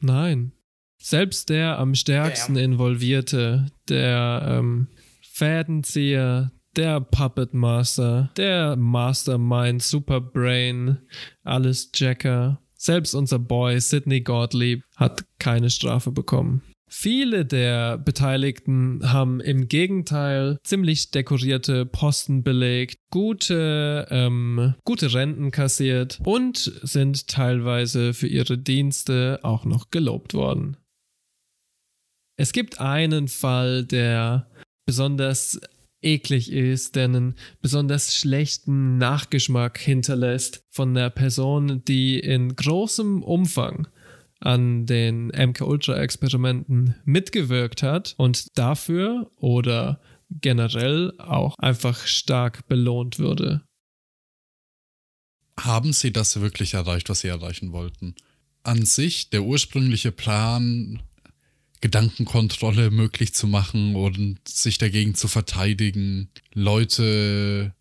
nein. Selbst der am stärksten Involvierte, der ähm, Fädenzieher, der Puppet Master, der Mastermind, Superbrain, alles Jacker, selbst unser Boy Sidney Gottlieb hat keine Strafe bekommen. Viele der Beteiligten haben im Gegenteil ziemlich dekorierte Posten belegt, gute, ähm, gute Renten kassiert und sind teilweise für ihre Dienste auch noch gelobt worden. Es gibt einen Fall, der besonders eklig ist, der einen besonders schlechten Nachgeschmack hinterlässt von der Person, die in großem Umfang an den MK-Ultra-Experimenten mitgewirkt hat und dafür oder generell auch einfach stark belohnt würde. haben sie das wirklich erreicht, was sie erreichen wollten? An sich, der ursprüngliche Plan, Gedankenkontrolle möglich zu machen und sich dagegen zu verteidigen, Leute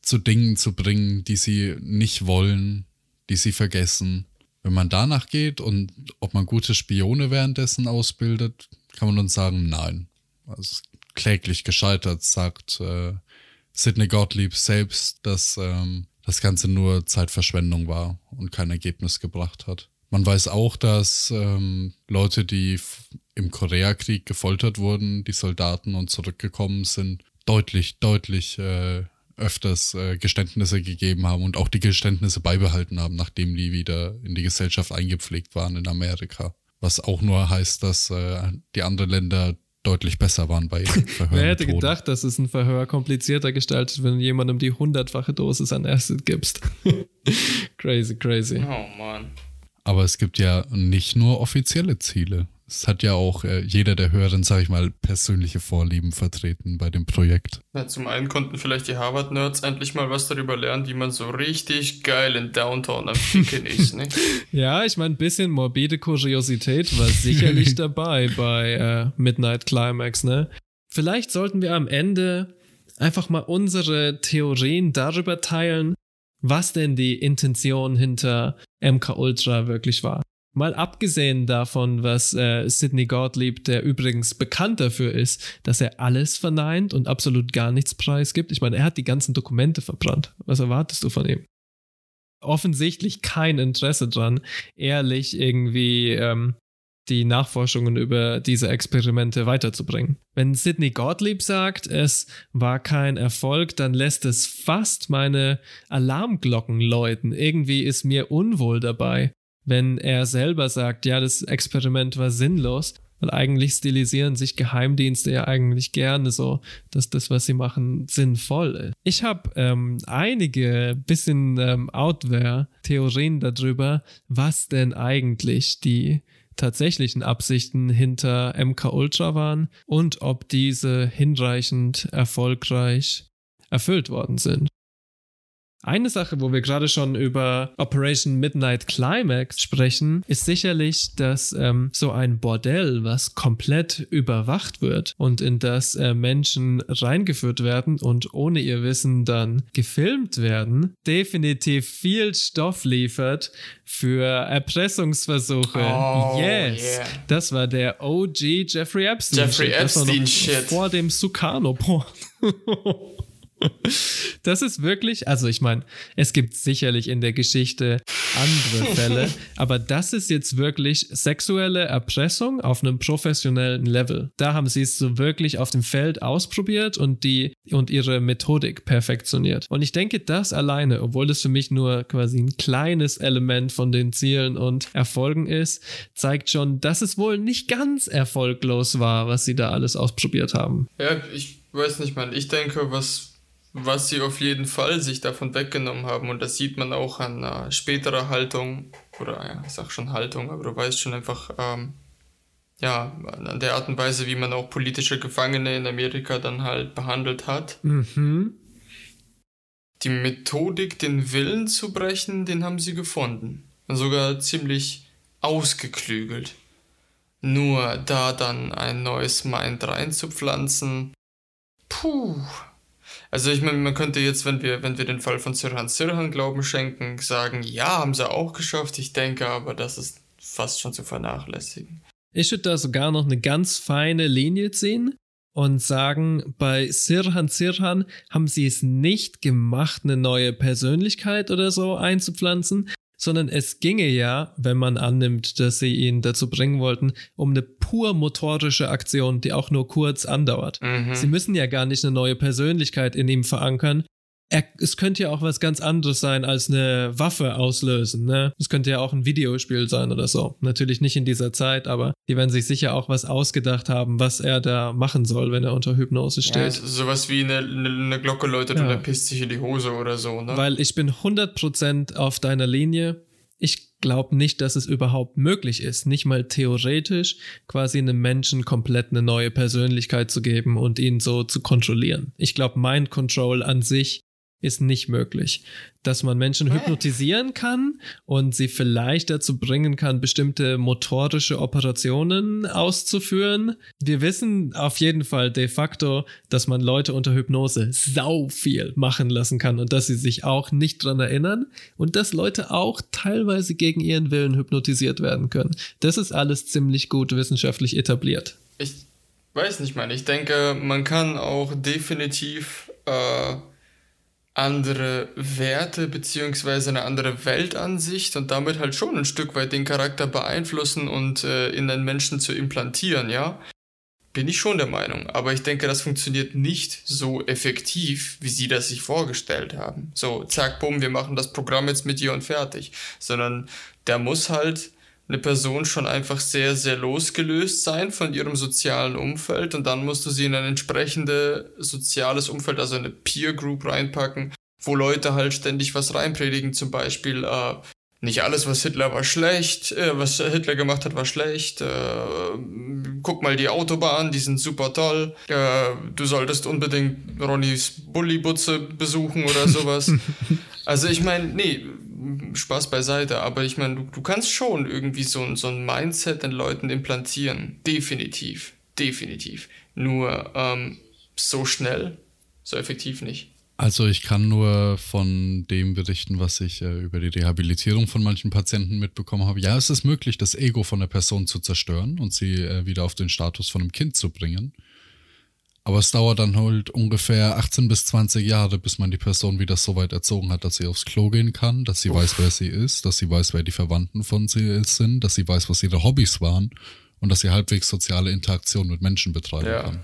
zu Dingen zu bringen, die sie nicht wollen, die sie vergessen. Wenn man danach geht und ob man gute Spione währenddessen ausbildet, kann man uns sagen, nein. Also kläglich gescheitert, sagt äh, Sidney Gottlieb selbst, dass ähm, das Ganze nur Zeitverschwendung war und kein Ergebnis gebracht hat. Man weiß auch, dass ähm, Leute, die im Koreakrieg gefoltert wurden, die Soldaten und zurückgekommen sind, deutlich, deutlich äh, öfters äh, Geständnisse gegeben haben und auch die Geständnisse beibehalten haben, nachdem die wieder in die Gesellschaft eingepflegt waren in Amerika. Was auch nur heißt, dass äh, die anderen Länder deutlich besser waren bei Verhören. Wer hätte gedacht, dass es ein Verhör komplizierter gestaltet, wenn du jemandem die hundertfache Dosis an Acid gibst? crazy, crazy. Oh Mann. Aber es gibt ja nicht nur offizielle Ziele. Es hat ja auch äh, jeder der Hörerinnen, sag ich mal, persönliche Vorlieben vertreten bei dem Projekt. Ja, zum einen konnten vielleicht die Harvard-Nerds endlich mal was darüber lernen, wie man so richtig geil in Downtown am Ficken ist, ne? ja, ich meine, ein bisschen morbide Kuriosität war sicherlich dabei bei äh, Midnight Climax, ne? Vielleicht sollten wir am Ende einfach mal unsere Theorien darüber teilen, was denn die Intention hinter MK Ultra wirklich war. Mal abgesehen davon, was äh, Sidney Gottlieb, der übrigens bekannt dafür ist, dass er alles verneint und absolut gar nichts preisgibt. Ich meine, er hat die ganzen Dokumente verbrannt. Was erwartest du von ihm? Offensichtlich kein Interesse dran, ehrlich irgendwie ähm, die Nachforschungen über diese Experimente weiterzubringen. Wenn Sidney Gottlieb sagt, es war kein Erfolg, dann lässt es fast meine Alarmglocken läuten. Irgendwie ist mir unwohl dabei, wenn er selber sagt, ja, das Experiment war sinnlos. Weil eigentlich stilisieren sich Geheimdienste ja eigentlich gerne so, dass das, was sie machen, sinnvoll ist. Ich habe ähm, einige bisschen ähm, Outwear-Theorien darüber, was denn eigentlich die tatsächlichen Absichten hinter MK Ultra waren und ob diese hinreichend erfolgreich erfüllt worden sind. Eine Sache, wo wir gerade schon über Operation Midnight Climax sprechen, ist sicherlich, dass ähm, so ein Bordell, was komplett überwacht wird und in das äh, Menschen reingeführt werden und ohne ihr Wissen dann gefilmt werden, definitiv viel Stoff liefert für Erpressungsversuche. Oh, yes, yeah. das war der OG Jeffrey Epstein. Jeffrey Epstein Shit. Vor dem Sukarno-Porn. Das ist wirklich, also ich meine, es gibt sicherlich in der Geschichte andere Fälle, aber das ist jetzt wirklich sexuelle Erpressung auf einem professionellen Level. Da haben sie es so wirklich auf dem Feld ausprobiert und die und ihre Methodik perfektioniert. Und ich denke, das alleine, obwohl das für mich nur quasi ein kleines Element von den Zielen und Erfolgen ist, zeigt schon, dass es wohl nicht ganz erfolglos war, was sie da alles ausprobiert haben. Ja, ich weiß nicht, man. Ich denke, was was sie auf jeden Fall sich davon weggenommen haben. Und das sieht man auch an äh, späterer Haltung, oder ja, ich sag schon Haltung, aber du weißt schon einfach, ähm, ja, an der Art und Weise, wie man auch politische Gefangene in Amerika dann halt behandelt hat. Mhm. Die Methodik, den Willen zu brechen, den haben sie gefunden. Und sogar ziemlich ausgeklügelt. Nur da dann ein neues Mind reinzupflanzen, puh, also ich meine, man könnte jetzt, wenn wir, wenn wir den Fall von Sirhan Sirhan Glauben schenken, sagen, ja, haben sie auch geschafft. Ich denke aber, das ist fast schon zu vernachlässigen. Ich würde da sogar noch eine ganz feine Linie ziehen und sagen, bei Sirhan Sirhan haben sie es nicht gemacht, eine neue Persönlichkeit oder so einzupflanzen, sondern es ginge ja, wenn man annimmt, dass sie ihn dazu bringen wollten, um eine pur motorische Aktion, die auch nur kurz andauert. Mhm. Sie müssen ja gar nicht eine neue Persönlichkeit in ihm verankern, er, es könnte ja auch was ganz anderes sein als eine Waffe auslösen. Ne? Es könnte ja auch ein Videospiel sein oder so. Natürlich nicht in dieser Zeit, aber die werden sich sicher auch was ausgedacht haben, was er da machen soll, wenn er unter Hypnose steht. Ja, sowas wie eine, eine, eine Glocke läutet ja. und er pisst sich in die Hose oder so. Ne? Weil ich bin 100% auf deiner Linie. Ich glaube nicht, dass es überhaupt möglich ist, nicht mal theoretisch quasi einem Menschen komplett eine neue Persönlichkeit zu geben und ihn so zu kontrollieren. Ich glaube, Mind Control an sich ist nicht möglich. Dass man Menschen hypnotisieren kann und sie vielleicht dazu bringen kann, bestimmte motorische Operationen auszuführen. Wir wissen auf jeden Fall de facto, dass man Leute unter Hypnose sau viel machen lassen kann und dass sie sich auch nicht dran erinnern und dass Leute auch teilweise gegen ihren Willen hypnotisiert werden können. Das ist alles ziemlich gut wissenschaftlich etabliert. Ich weiß nicht, man. Ich denke, man kann auch definitiv äh, andere Werte beziehungsweise eine andere Weltansicht und damit halt schon ein Stück weit den Charakter beeinflussen und äh, in den Menschen zu implantieren, ja. Bin ich schon der Meinung. Aber ich denke, das funktioniert nicht so effektiv, wie Sie das sich vorgestellt haben. So, zack, bumm, wir machen das Programm jetzt mit dir und fertig. Sondern der muss halt eine Person schon einfach sehr, sehr losgelöst sein von ihrem sozialen Umfeld und dann musst du sie in ein entsprechendes soziales Umfeld, also eine Peer Group reinpacken, wo Leute halt ständig was reinpredigen, zum Beispiel, äh, nicht alles, was Hitler war schlecht, äh, was Hitler gemacht hat, war schlecht. Äh, guck mal die Autobahn, die sind super toll. Äh, du solltest unbedingt Ronnys Bullibutze besuchen oder sowas. also ich meine, nee, Spaß beiseite, aber ich meine, du, du kannst schon irgendwie so, so ein Mindset den Leuten implantieren. Definitiv. Definitiv. Nur ähm, so schnell, so effektiv nicht. Also ich kann nur von dem berichten, was ich äh, über die Rehabilitierung von manchen Patienten mitbekommen habe. Ja, es ist möglich, das Ego von der Person zu zerstören und sie äh, wieder auf den Status von einem Kind zu bringen. Aber es dauert dann halt ungefähr 18 bis 20 Jahre, bis man die Person wieder so weit erzogen hat, dass sie aufs Klo gehen kann, dass sie Uff. weiß, wer sie ist, dass sie weiß, wer die Verwandten von sie sind, dass sie weiß, was ihre Hobbys waren und dass sie halbwegs soziale Interaktion mit Menschen betreiben ja. kann.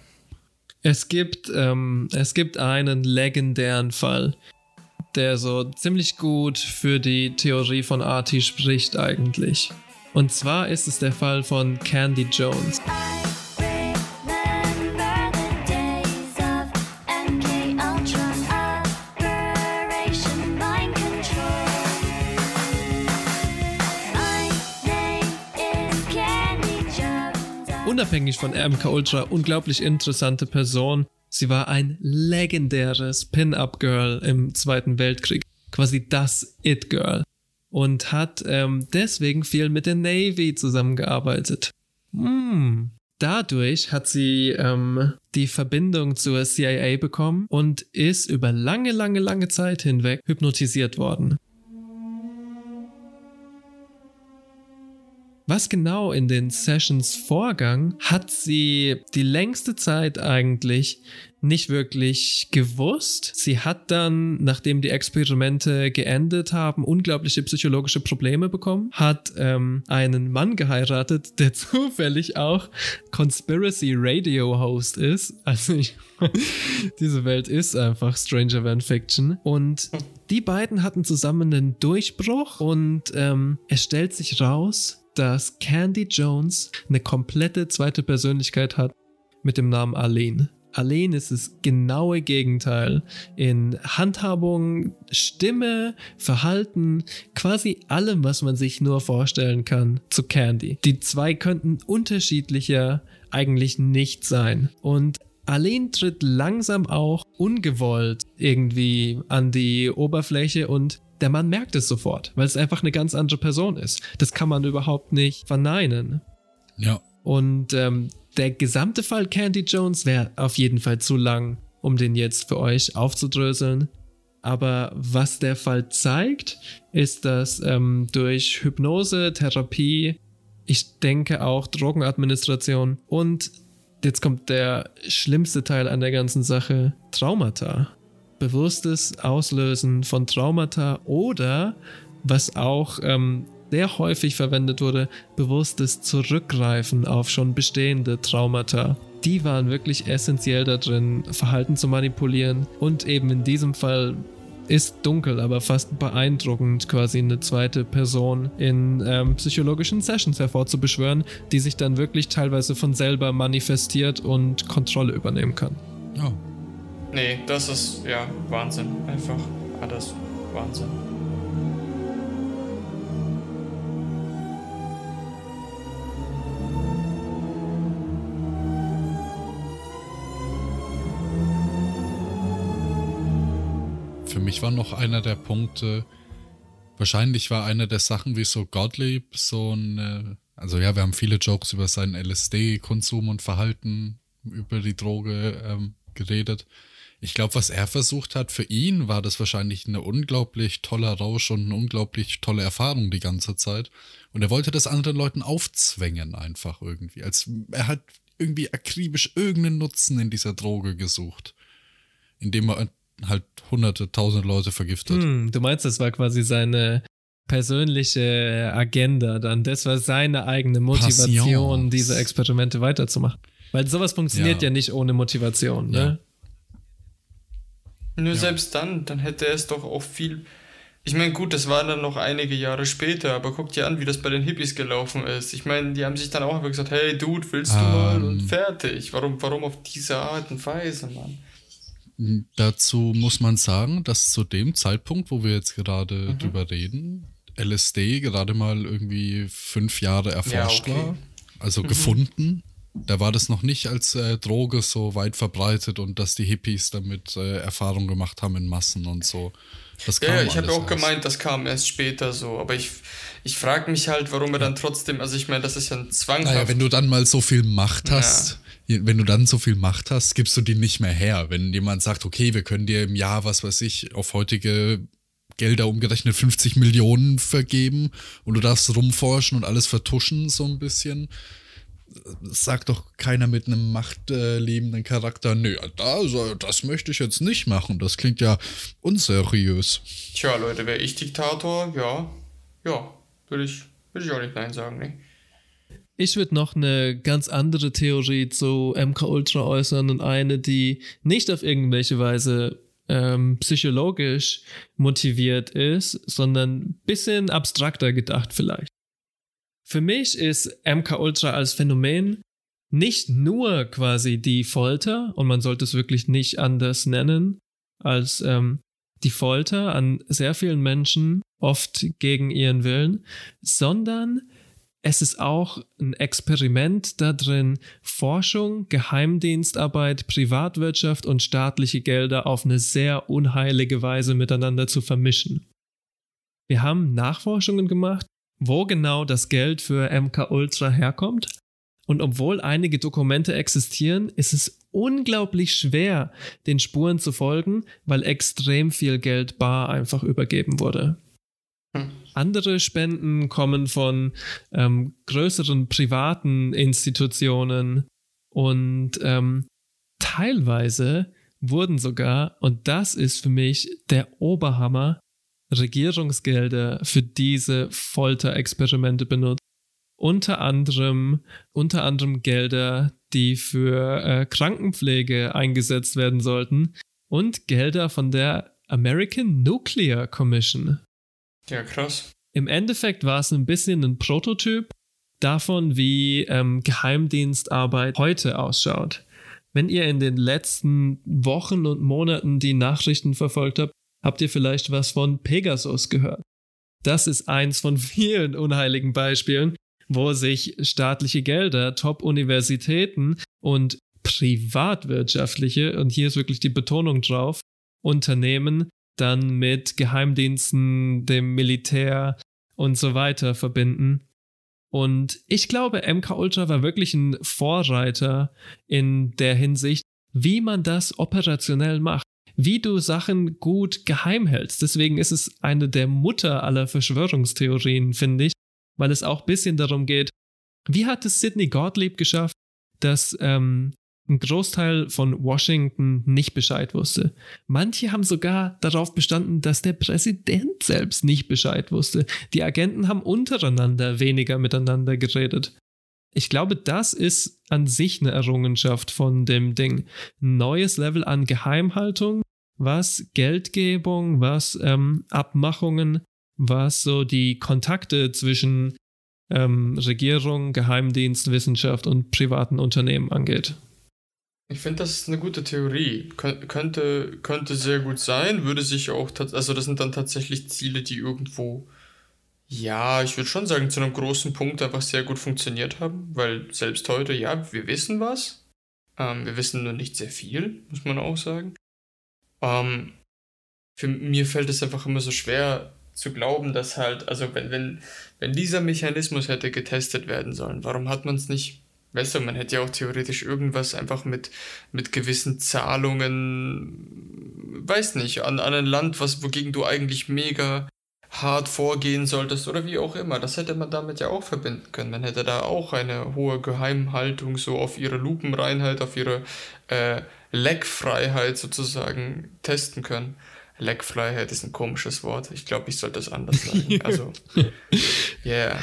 Es gibt, ähm, es gibt einen legendären Fall, der so ziemlich gut für die Theorie von Artie spricht eigentlich. Und zwar ist es der Fall von Candy Jones. Unabhängig von MK Ultra unglaublich interessante Person. Sie war ein legendäres Pin-Up-Girl im Zweiten Weltkrieg. Quasi das It-Girl. Und hat ähm, deswegen viel mit der Navy zusammengearbeitet. Hm. Dadurch hat sie ähm, die Verbindung zur CIA bekommen und ist über lange, lange, lange Zeit hinweg hypnotisiert worden. Was genau in den Sessions vorgang, hat sie die längste Zeit eigentlich nicht wirklich gewusst. Sie hat dann, nachdem die Experimente geendet haben, unglaubliche psychologische Probleme bekommen, hat ähm, einen Mann geheiratet, der zufällig auch Conspiracy Radio Host ist. Also ich, diese Welt ist einfach Stranger Than Fiction. Und die beiden hatten zusammen einen Durchbruch und ähm, es stellt sich raus, dass Candy Jones eine komplette zweite Persönlichkeit hat mit dem Namen Arlene. Arlene ist das genaue Gegenteil in Handhabung, Stimme, Verhalten, quasi allem, was man sich nur vorstellen kann, zu Candy. Die zwei könnten unterschiedlicher eigentlich nicht sein. Und Arlene tritt langsam auch ungewollt irgendwie an die Oberfläche und der Mann merkt es sofort, weil es einfach eine ganz andere Person ist. Das kann man überhaupt nicht verneinen. Ja. Und ähm, der gesamte Fall Candy Jones wäre auf jeden Fall zu lang, um den jetzt für euch aufzudröseln. Aber was der Fall zeigt, ist, dass ähm, durch Hypnose, Therapie, ich denke auch Drogenadministration und jetzt kommt der schlimmste Teil an der ganzen Sache, Traumata bewusstes Auslösen von Traumata oder, was auch ähm, sehr häufig verwendet wurde, bewusstes Zurückgreifen auf schon bestehende Traumata. Die waren wirklich essentiell da drin, Verhalten zu manipulieren und eben in diesem Fall ist dunkel, aber fast beeindruckend, quasi eine zweite Person in ähm, psychologischen Sessions hervorzubeschwören, die sich dann wirklich teilweise von selber manifestiert und Kontrolle übernehmen kann. Oh, Nee, das ist ja Wahnsinn. Einfach alles Wahnsinn. Für mich war noch einer der Punkte, wahrscheinlich war eine der Sachen, wie so Gottlieb so ein, also ja, wir haben viele Jokes über seinen LSD-Konsum und Verhalten über die Droge ähm, geredet ich glaube, was er versucht hat, für ihn war das wahrscheinlich eine unglaublich toller Rausch und eine unglaublich tolle Erfahrung die ganze Zeit. Und er wollte das anderen Leuten aufzwängen einfach irgendwie. Als er hat irgendwie akribisch irgendeinen Nutzen in dieser Droge gesucht. Indem man halt hunderte, tausend Leute vergiftet. Hm, du meinst, das war quasi seine persönliche Agenda dann. Das war seine eigene Motivation, Passion. diese Experimente weiterzumachen. Weil sowas funktioniert ja, Ja. nicht ohne Motivation, ne? Nur selbst dann, dann hätte er es doch auch viel. Ich meine, gut, das war dann noch einige Jahre später, aber guck dir an, wie das bei den Hippies gelaufen ist. Ich meine, die haben sich dann auch einfach gesagt, hey Dude, willst du mal? Und fertig. Warum, warum auf diese Art und Weise, Mann? Dazu muss man sagen, dass zu dem Zeitpunkt, wo wir jetzt gerade Mhm. drüber reden, LSD gerade mal irgendwie fünf Jahre erforscht okay. war, also Mhm. gefunden. Da war das noch nicht als äh, Droge so weit verbreitet und dass die Hippies damit äh, Erfahrung gemacht haben in Massen und so. Das Ja, ja, ich habe auch erst. gemeint, das kam erst später so. Aber ich, ich frage mich halt, warum er dann trotzdem, also ich meine, das ist ja ein zwanghaft. Naja, wenn du dann mal so viel Macht Ja. hast, wenn du dann so viel Macht hast, gibst du die nicht mehr her. Wenn jemand sagt, okay, wir können dir im Jahr, was weiß ich, auf heutige Gelder umgerechnet 50 Millionen vergeben und du darfst rumforschen und alles vertuschen so ein bisschen. Sagt doch keiner mit einem machtlebenden Charakter, nö, also, das möchte ich jetzt nicht machen. Das klingt ja unseriös. Tja, Leute, wäre ich Diktator, ja, ja, würde ich, würde ich auch nicht Nein sagen, ne? Ich würde noch eine ganz andere Theorie zu MK Ultra äußern und eine, die nicht auf irgendwelche Weise ähm, psychologisch motiviert ist, sondern ein bisschen abstrakter gedacht vielleicht. Für mich ist MK Ultra als Phänomen nicht nur quasi die Folter, und man sollte es wirklich nicht anders nennen, als ähm, die Folter an sehr vielen Menschen, oft gegen ihren Willen, sondern es ist auch ein Experiment da drin, Forschung, Geheimdienstarbeit, Privatwirtschaft und staatliche Gelder auf eine sehr unheilige Weise miteinander zu vermischen. Wir haben Nachforschungen gemacht, wo genau das Geld für MK Ultra herkommt. Und obwohl einige Dokumente existieren, ist es unglaublich schwer, den Spuren zu folgen, weil extrem viel Geld bar einfach übergeben wurde. Andere Spenden kommen von ähm, größeren privaten Institutionen und ähm, teilweise wurden sogar, und das ist für mich der Oberhammer, Regierungsgelder für diese Folterexperimente benutzt. Unter anderem, unter anderem Gelder, die für äh, Krankenpflege eingesetzt werden sollten und Gelder von der American Nuclear Commission. Ja, krass. Im Endeffekt war es ein bisschen ein Prototyp davon, wie ähm, Geheimdienstarbeit heute ausschaut. Wenn ihr in den letzten Wochen und Monaten die Nachrichten verfolgt habt, habt ihr vielleicht was von Pegasus gehört. Das ist eins von vielen unheiligen Beispielen, wo sich staatliche Gelder, Top-Universitäten und privatwirtschaftliche, und hier ist wirklich die Betonung drauf, Unternehmen dann mit Geheimdiensten, dem Militär und so weiter verbinden. Und ich glaube, MK Ultra war wirklich ein Vorreiter in der Hinsicht, wie man das operationell macht, wie du Sachen gut geheim hältst. Deswegen ist es eine der Mutter aller Verschwörungstheorien, finde ich, weil es auch ein bisschen darum geht, wie hat es Sidney Gottlieb geschafft, dass ähm, ein Großteil von Washington nicht Bescheid wusste. Manche haben sogar darauf bestanden, dass der Präsident selbst nicht Bescheid wusste. Die Agenten haben untereinander weniger miteinander geredet. Ich glaube, das ist an sich eine Errungenschaft von dem Ding. Neues Level an Geheimhaltung, was Geldgebung, was ähm, Abmachungen, was so die Kontakte zwischen ähm, Regierung, Geheimdienst, Wissenschaft und privaten Unternehmen angeht. Ich finde, das ist eine gute Theorie. Kön könnte, könnte sehr gut sein, würde sich auch, also das sind dann tatsächlich Ziele, die irgendwo, ja, ich würde schon sagen, zu einem großen Punkt einfach sehr gut funktioniert haben, weil selbst heute, ja, wir wissen was. Ähm, wir wissen nur nicht sehr viel, muss man auch sagen. Ähm, für mir fällt es einfach immer so schwer zu glauben, dass halt, also wenn, wenn, wenn dieser Mechanismus hätte getestet werden sollen, warum hat man es nicht du, man hätte ja auch theoretisch irgendwas einfach mit, mit gewissen Zahlungen, weiß nicht, an, an ein Land, was, wogegen du eigentlich mega hart vorgehen solltest oder wie auch immer. Das hätte man damit ja auch verbinden können. Man hätte da auch eine hohe Geheimhaltung so auf ihre Lupenreinheit, auf ihre äh, Leckfreiheit sozusagen testen können. Leckfreiheit ist ein komisches Wort. Ich glaube, ich sollte es anders sagen. Also, yeah.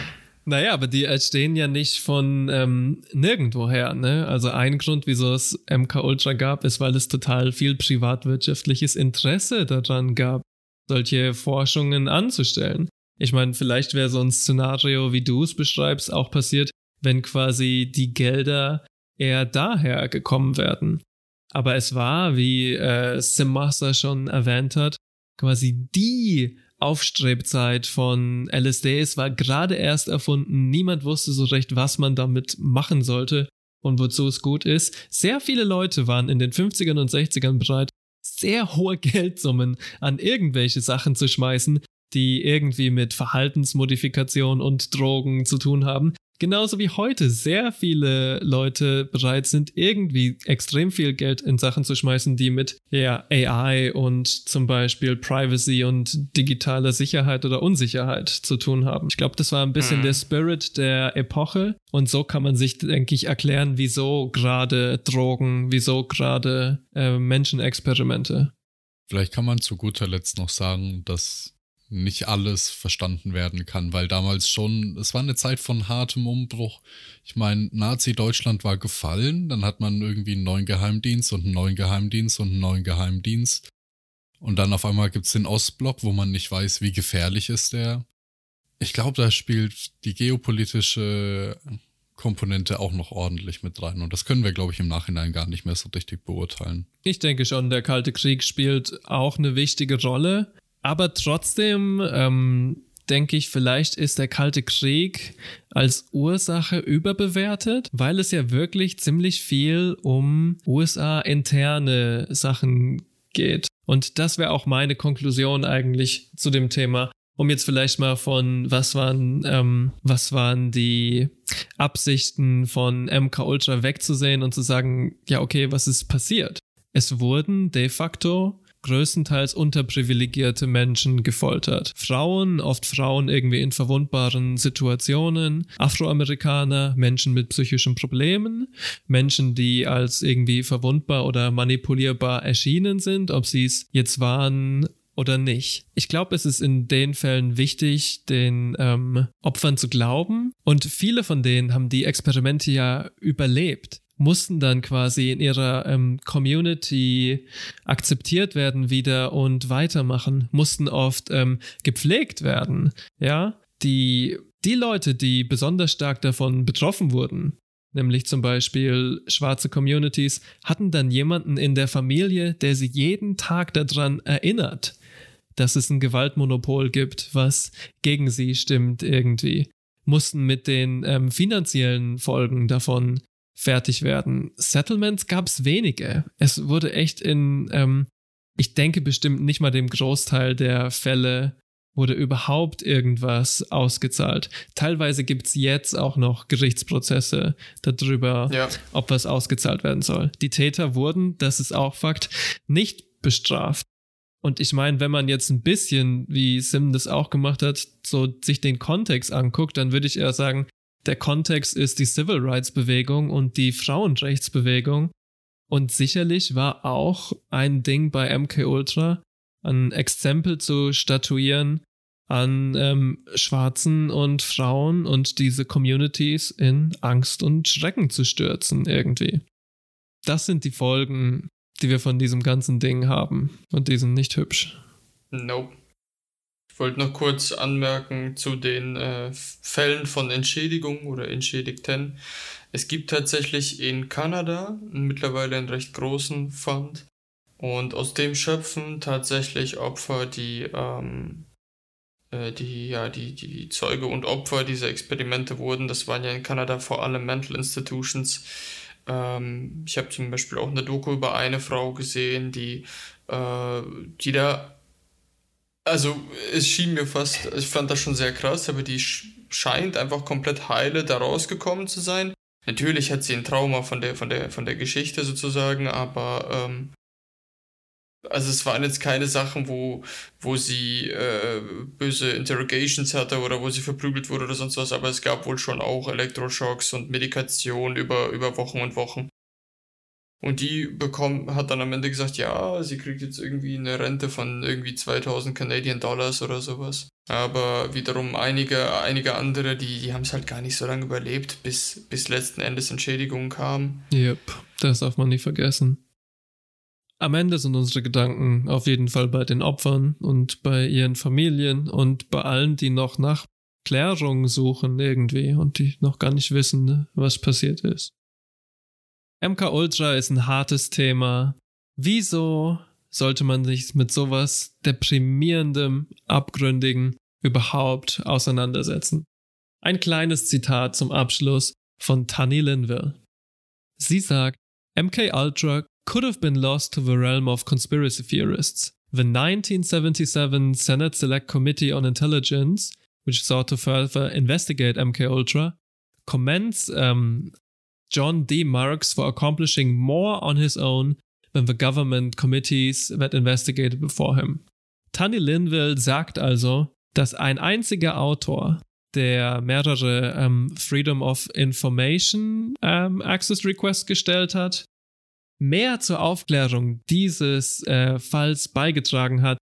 Naja, aber die entstehen ja nicht von ähm, nirgendwoher, ne? Also ein Grund, wieso es MK Ultra gab, ist, weil es total viel privatwirtschaftliches Interesse daran gab, solche Forschungen anzustellen. Ich meine, vielleicht wäre so ein Szenario, wie du es beschreibst, auch passiert, wenn quasi die Gelder eher daher gekommen wären. Aber es war, wie äh, Simmaster schon erwähnt hat, quasi die Aufstrebzeit von LSD. Es war gerade erst erfunden. Niemand wusste so recht, was man damit machen sollte und wozu es gut ist. Sehr viele Leute waren in den 50ern und 60ern bereit, sehr hohe Geldsummen an irgendwelche Sachen zu schmeißen, die irgendwie mit Verhaltensmodifikation und Drogen zu tun haben. Genauso wie heute sehr viele Leute bereit sind, irgendwie extrem viel Geld in Sachen zu schmeißen, die mit ja, AI und zum Beispiel Privacy und digitaler Sicherheit oder Unsicherheit zu tun haben. Ich glaube, das war ein bisschen mhm. der Spirit der Epoche und so kann man sich, denke ich, erklären, wieso gerade Drogen, wieso gerade äh, Menschenexperimente. Vielleicht kann man zu guter Letzt noch sagen, dass nicht alles verstanden werden kann, weil damals schon, es war eine Zeit von hartem Umbruch. Ich meine, Nazi-Deutschland war gefallen, dann hat man irgendwie einen neuen Geheimdienst und einen neuen Geheimdienst und einen neuen Geheimdienst. Und dann auf einmal gibt es den Ostblock, wo man nicht weiß, wie gefährlich ist der. Ich glaube, da spielt die geopolitische Komponente auch noch ordentlich mit rein. Und das können wir, glaube ich, im Nachhinein gar nicht mehr so richtig beurteilen. Ich denke schon, der Kalte Krieg spielt auch eine wichtige Rolle. Aber trotzdem ähm, denke ich, vielleicht ist der Kalte Krieg als Ursache überbewertet, weil es ja wirklich ziemlich viel um USA-interne Sachen geht. Und das wäre auch meine Konklusion eigentlich zu dem Thema. Um jetzt vielleicht mal von was waren, ähm, was waren die Absichten von MK Ultra wegzusehen und zu sagen, ja, okay, was ist passiert? Es wurden de facto größtenteils unterprivilegierte Menschen gefoltert. Frauen, oft Frauen irgendwie in verwundbaren Situationen, Afroamerikaner, Menschen mit psychischen Problemen, Menschen, die als irgendwie verwundbar oder manipulierbar erschienen sind, ob sie es jetzt waren oder nicht. Ich glaube, es ist in den Fällen wichtig, den ähm, Opfern zu glauben. Und viele von denen haben die Experimente ja überlebt mussten dann quasi in ihrer ähm, Community akzeptiert werden wieder und weitermachen, mussten oft ähm, gepflegt werden. Ja, die, die Leute, die besonders stark davon betroffen wurden, nämlich zum Beispiel schwarze Communities, hatten dann jemanden in der Familie, der sie jeden Tag daran erinnert, dass es ein Gewaltmonopol gibt, was gegen sie stimmt irgendwie mussten mit den ähm, finanziellen Folgen davon fertig werden. Settlements gab es wenige. Es wurde echt in, ähm, ich denke bestimmt nicht mal dem Großteil der Fälle wurde überhaupt irgendwas ausgezahlt. Teilweise gibt es jetzt auch noch Gerichtsprozesse darüber, ja. ob was ausgezahlt werden soll. Die Täter wurden, das ist auch Fakt, nicht bestraft. Und ich meine, wenn man jetzt ein bisschen, wie Sim das auch gemacht hat, so sich den Kontext anguckt, dann würde ich eher sagen, der Kontext ist die Civil Rights Bewegung und die Frauenrechtsbewegung. Und sicherlich war auch ein Ding bei MK Ultra, ein Exempel zu statuieren an ähm, Schwarzen und Frauen und diese Communities in Angst und Schrecken zu stürzen irgendwie. Das sind die Folgen, die wir von diesem ganzen Ding haben. Und die sind nicht hübsch. Nope. Ich wollte noch kurz anmerken zu den äh, Fällen von Entschädigung oder Entschädigten. Es gibt tatsächlich in Kanada mittlerweile einen recht großen Fund und aus dem schöpfen tatsächlich Opfer, die, ähm, äh, die, ja, die, die Zeuge und Opfer dieser Experimente wurden. Das waren ja in Kanada vor allem Mental Institutions. Ähm, ich habe zum Beispiel auch eine Doku über eine Frau gesehen, die, äh, die da also es schien mir fast, ich fand das schon sehr krass, aber die scheint einfach komplett heile da rausgekommen zu sein. Natürlich hat sie ein Trauma von der, von der, von der Geschichte sozusagen, aber ähm, Also es waren jetzt keine Sachen, wo, wo sie äh, böse Interrogations hatte oder wo sie verprügelt wurde oder sonst was, aber es gab wohl schon auch Elektroschocks und Medikation über, über Wochen und Wochen. Und die bekommt, hat dann am Ende gesagt, ja, sie kriegt jetzt irgendwie eine Rente von irgendwie 2000 Canadian Dollars oder sowas. Aber wiederum einige, einige andere, die, die haben es halt gar nicht so lange überlebt, bis, bis letzten Endes Entschädigungen kamen. Yep, das darf man nicht vergessen. Am Ende sind unsere Gedanken auf jeden Fall bei den Opfern und bei ihren Familien und bei allen, die noch nach Klärung suchen irgendwie und die noch gar nicht wissen, ne, was passiert ist. MK Ultra ist ein hartes Thema. Wieso sollte man sich mit sowas deprimierendem, abgründigen überhaupt auseinandersetzen? Ein kleines Zitat zum Abschluss von Tani Linville. Sie sagt, MK Ultra could have been lost to the realm of conspiracy theorists. The 1977 Senate Select Committee on Intelligence, which sought to further investigate MK Ultra, commends um, John D. Marks for accomplishing more on his own than the government committees that investigated before him. Tanny Linville sagt also, dass ein einziger Autor, der mehrere ähm, Freedom of Information ähm, Access Requests gestellt hat, mehr zur Aufklärung dieses äh, Falls beigetragen hat,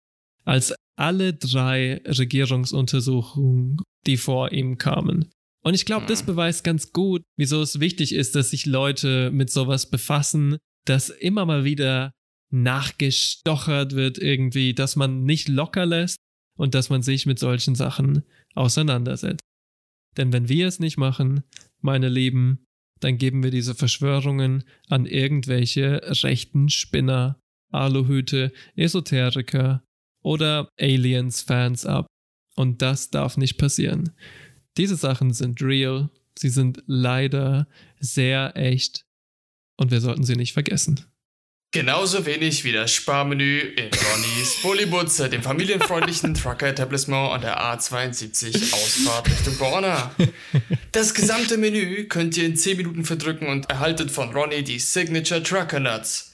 als alle drei Regierungsuntersuchungen, die vor ihm kamen. Und ich glaube, das hm. beweist ganz gut, wieso es wichtig ist, dass sich Leute mit sowas befassen, dass immer mal wieder nachgestochert wird irgendwie, dass man nicht locker lässt und dass man sich mit solchen Sachen auseinandersetzt. Denn wenn wir es nicht machen, meine Lieben, dann geben wir diese Verschwörungen an irgendwelche rechten Spinner, Aluhüte, Esoteriker oder Aliens-Fans ab. Und das darf nicht passieren. Diese Sachen sind real, sie sind leider sehr echt und wir sollten sie nicht vergessen. Genauso wenig wie das Sparmenü in Ronnys Bullibutze, dem familienfreundlichen Trucker-Etablissement an der A72 Ausfahrt Richtung Borna. Das gesamte Menü könnt ihr in 10 Minuten verdrücken und erhaltet von Ronny die Signature Trucker Nuts.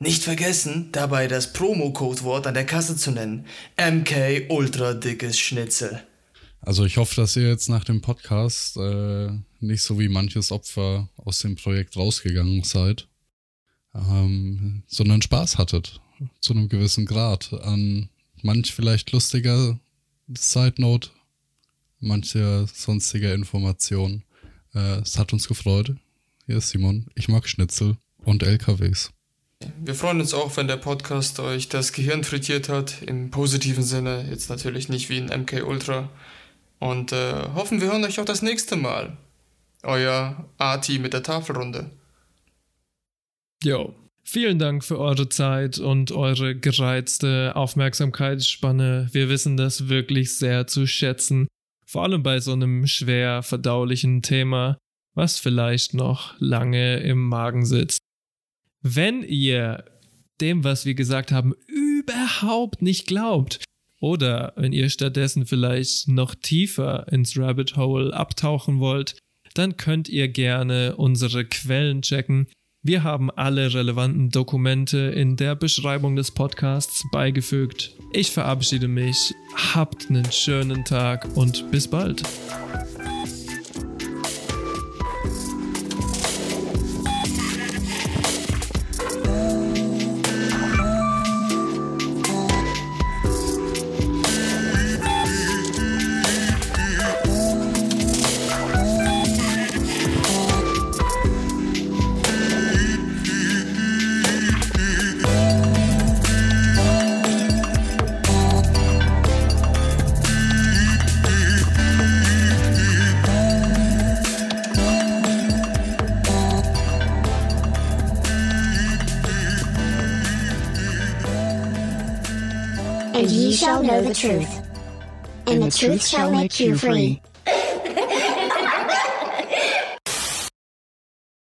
Nicht vergessen, dabei das Promo-Codewort an der Kasse zu nennen. MK Ultra Dickes Schnitzel. Also ich hoffe, dass ihr jetzt nach dem Podcast äh, nicht so wie manches Opfer aus dem Projekt rausgegangen seid, ähm, sondern Spaß hattet zu einem gewissen Grad an manch vielleicht lustiger Side Note, manche sonstiger Information. Äh, es hat uns gefreut. Hier ist Simon. Ich mag Schnitzel und LKWs. Wir freuen uns auch, wenn der Podcast euch das Gehirn frittiert hat, im positiven Sinne, jetzt natürlich nicht wie ein MK Ultra. Und äh, hoffen, wir hören euch auch das nächste Mal. Euer Arti mit der Tafelrunde. Jo. Vielen Dank für eure Zeit und eure gereizte Aufmerksamkeitsspanne. Wir wissen das wirklich sehr zu schätzen. Vor allem bei so einem schwer verdaulichen Thema, was vielleicht noch lange im Magen sitzt. Wenn ihr dem, was wir gesagt haben, überhaupt nicht glaubt, oder wenn ihr stattdessen vielleicht noch tiefer ins Rabbit Hole abtauchen wollt, dann könnt ihr gerne unsere Quellen checken. Wir haben alle relevanten Dokumente in der Beschreibung des Podcasts beigefügt. Ich verabschiede mich, habt einen schönen Tag und bis bald. Shall know the truth, and the truth shall make you free.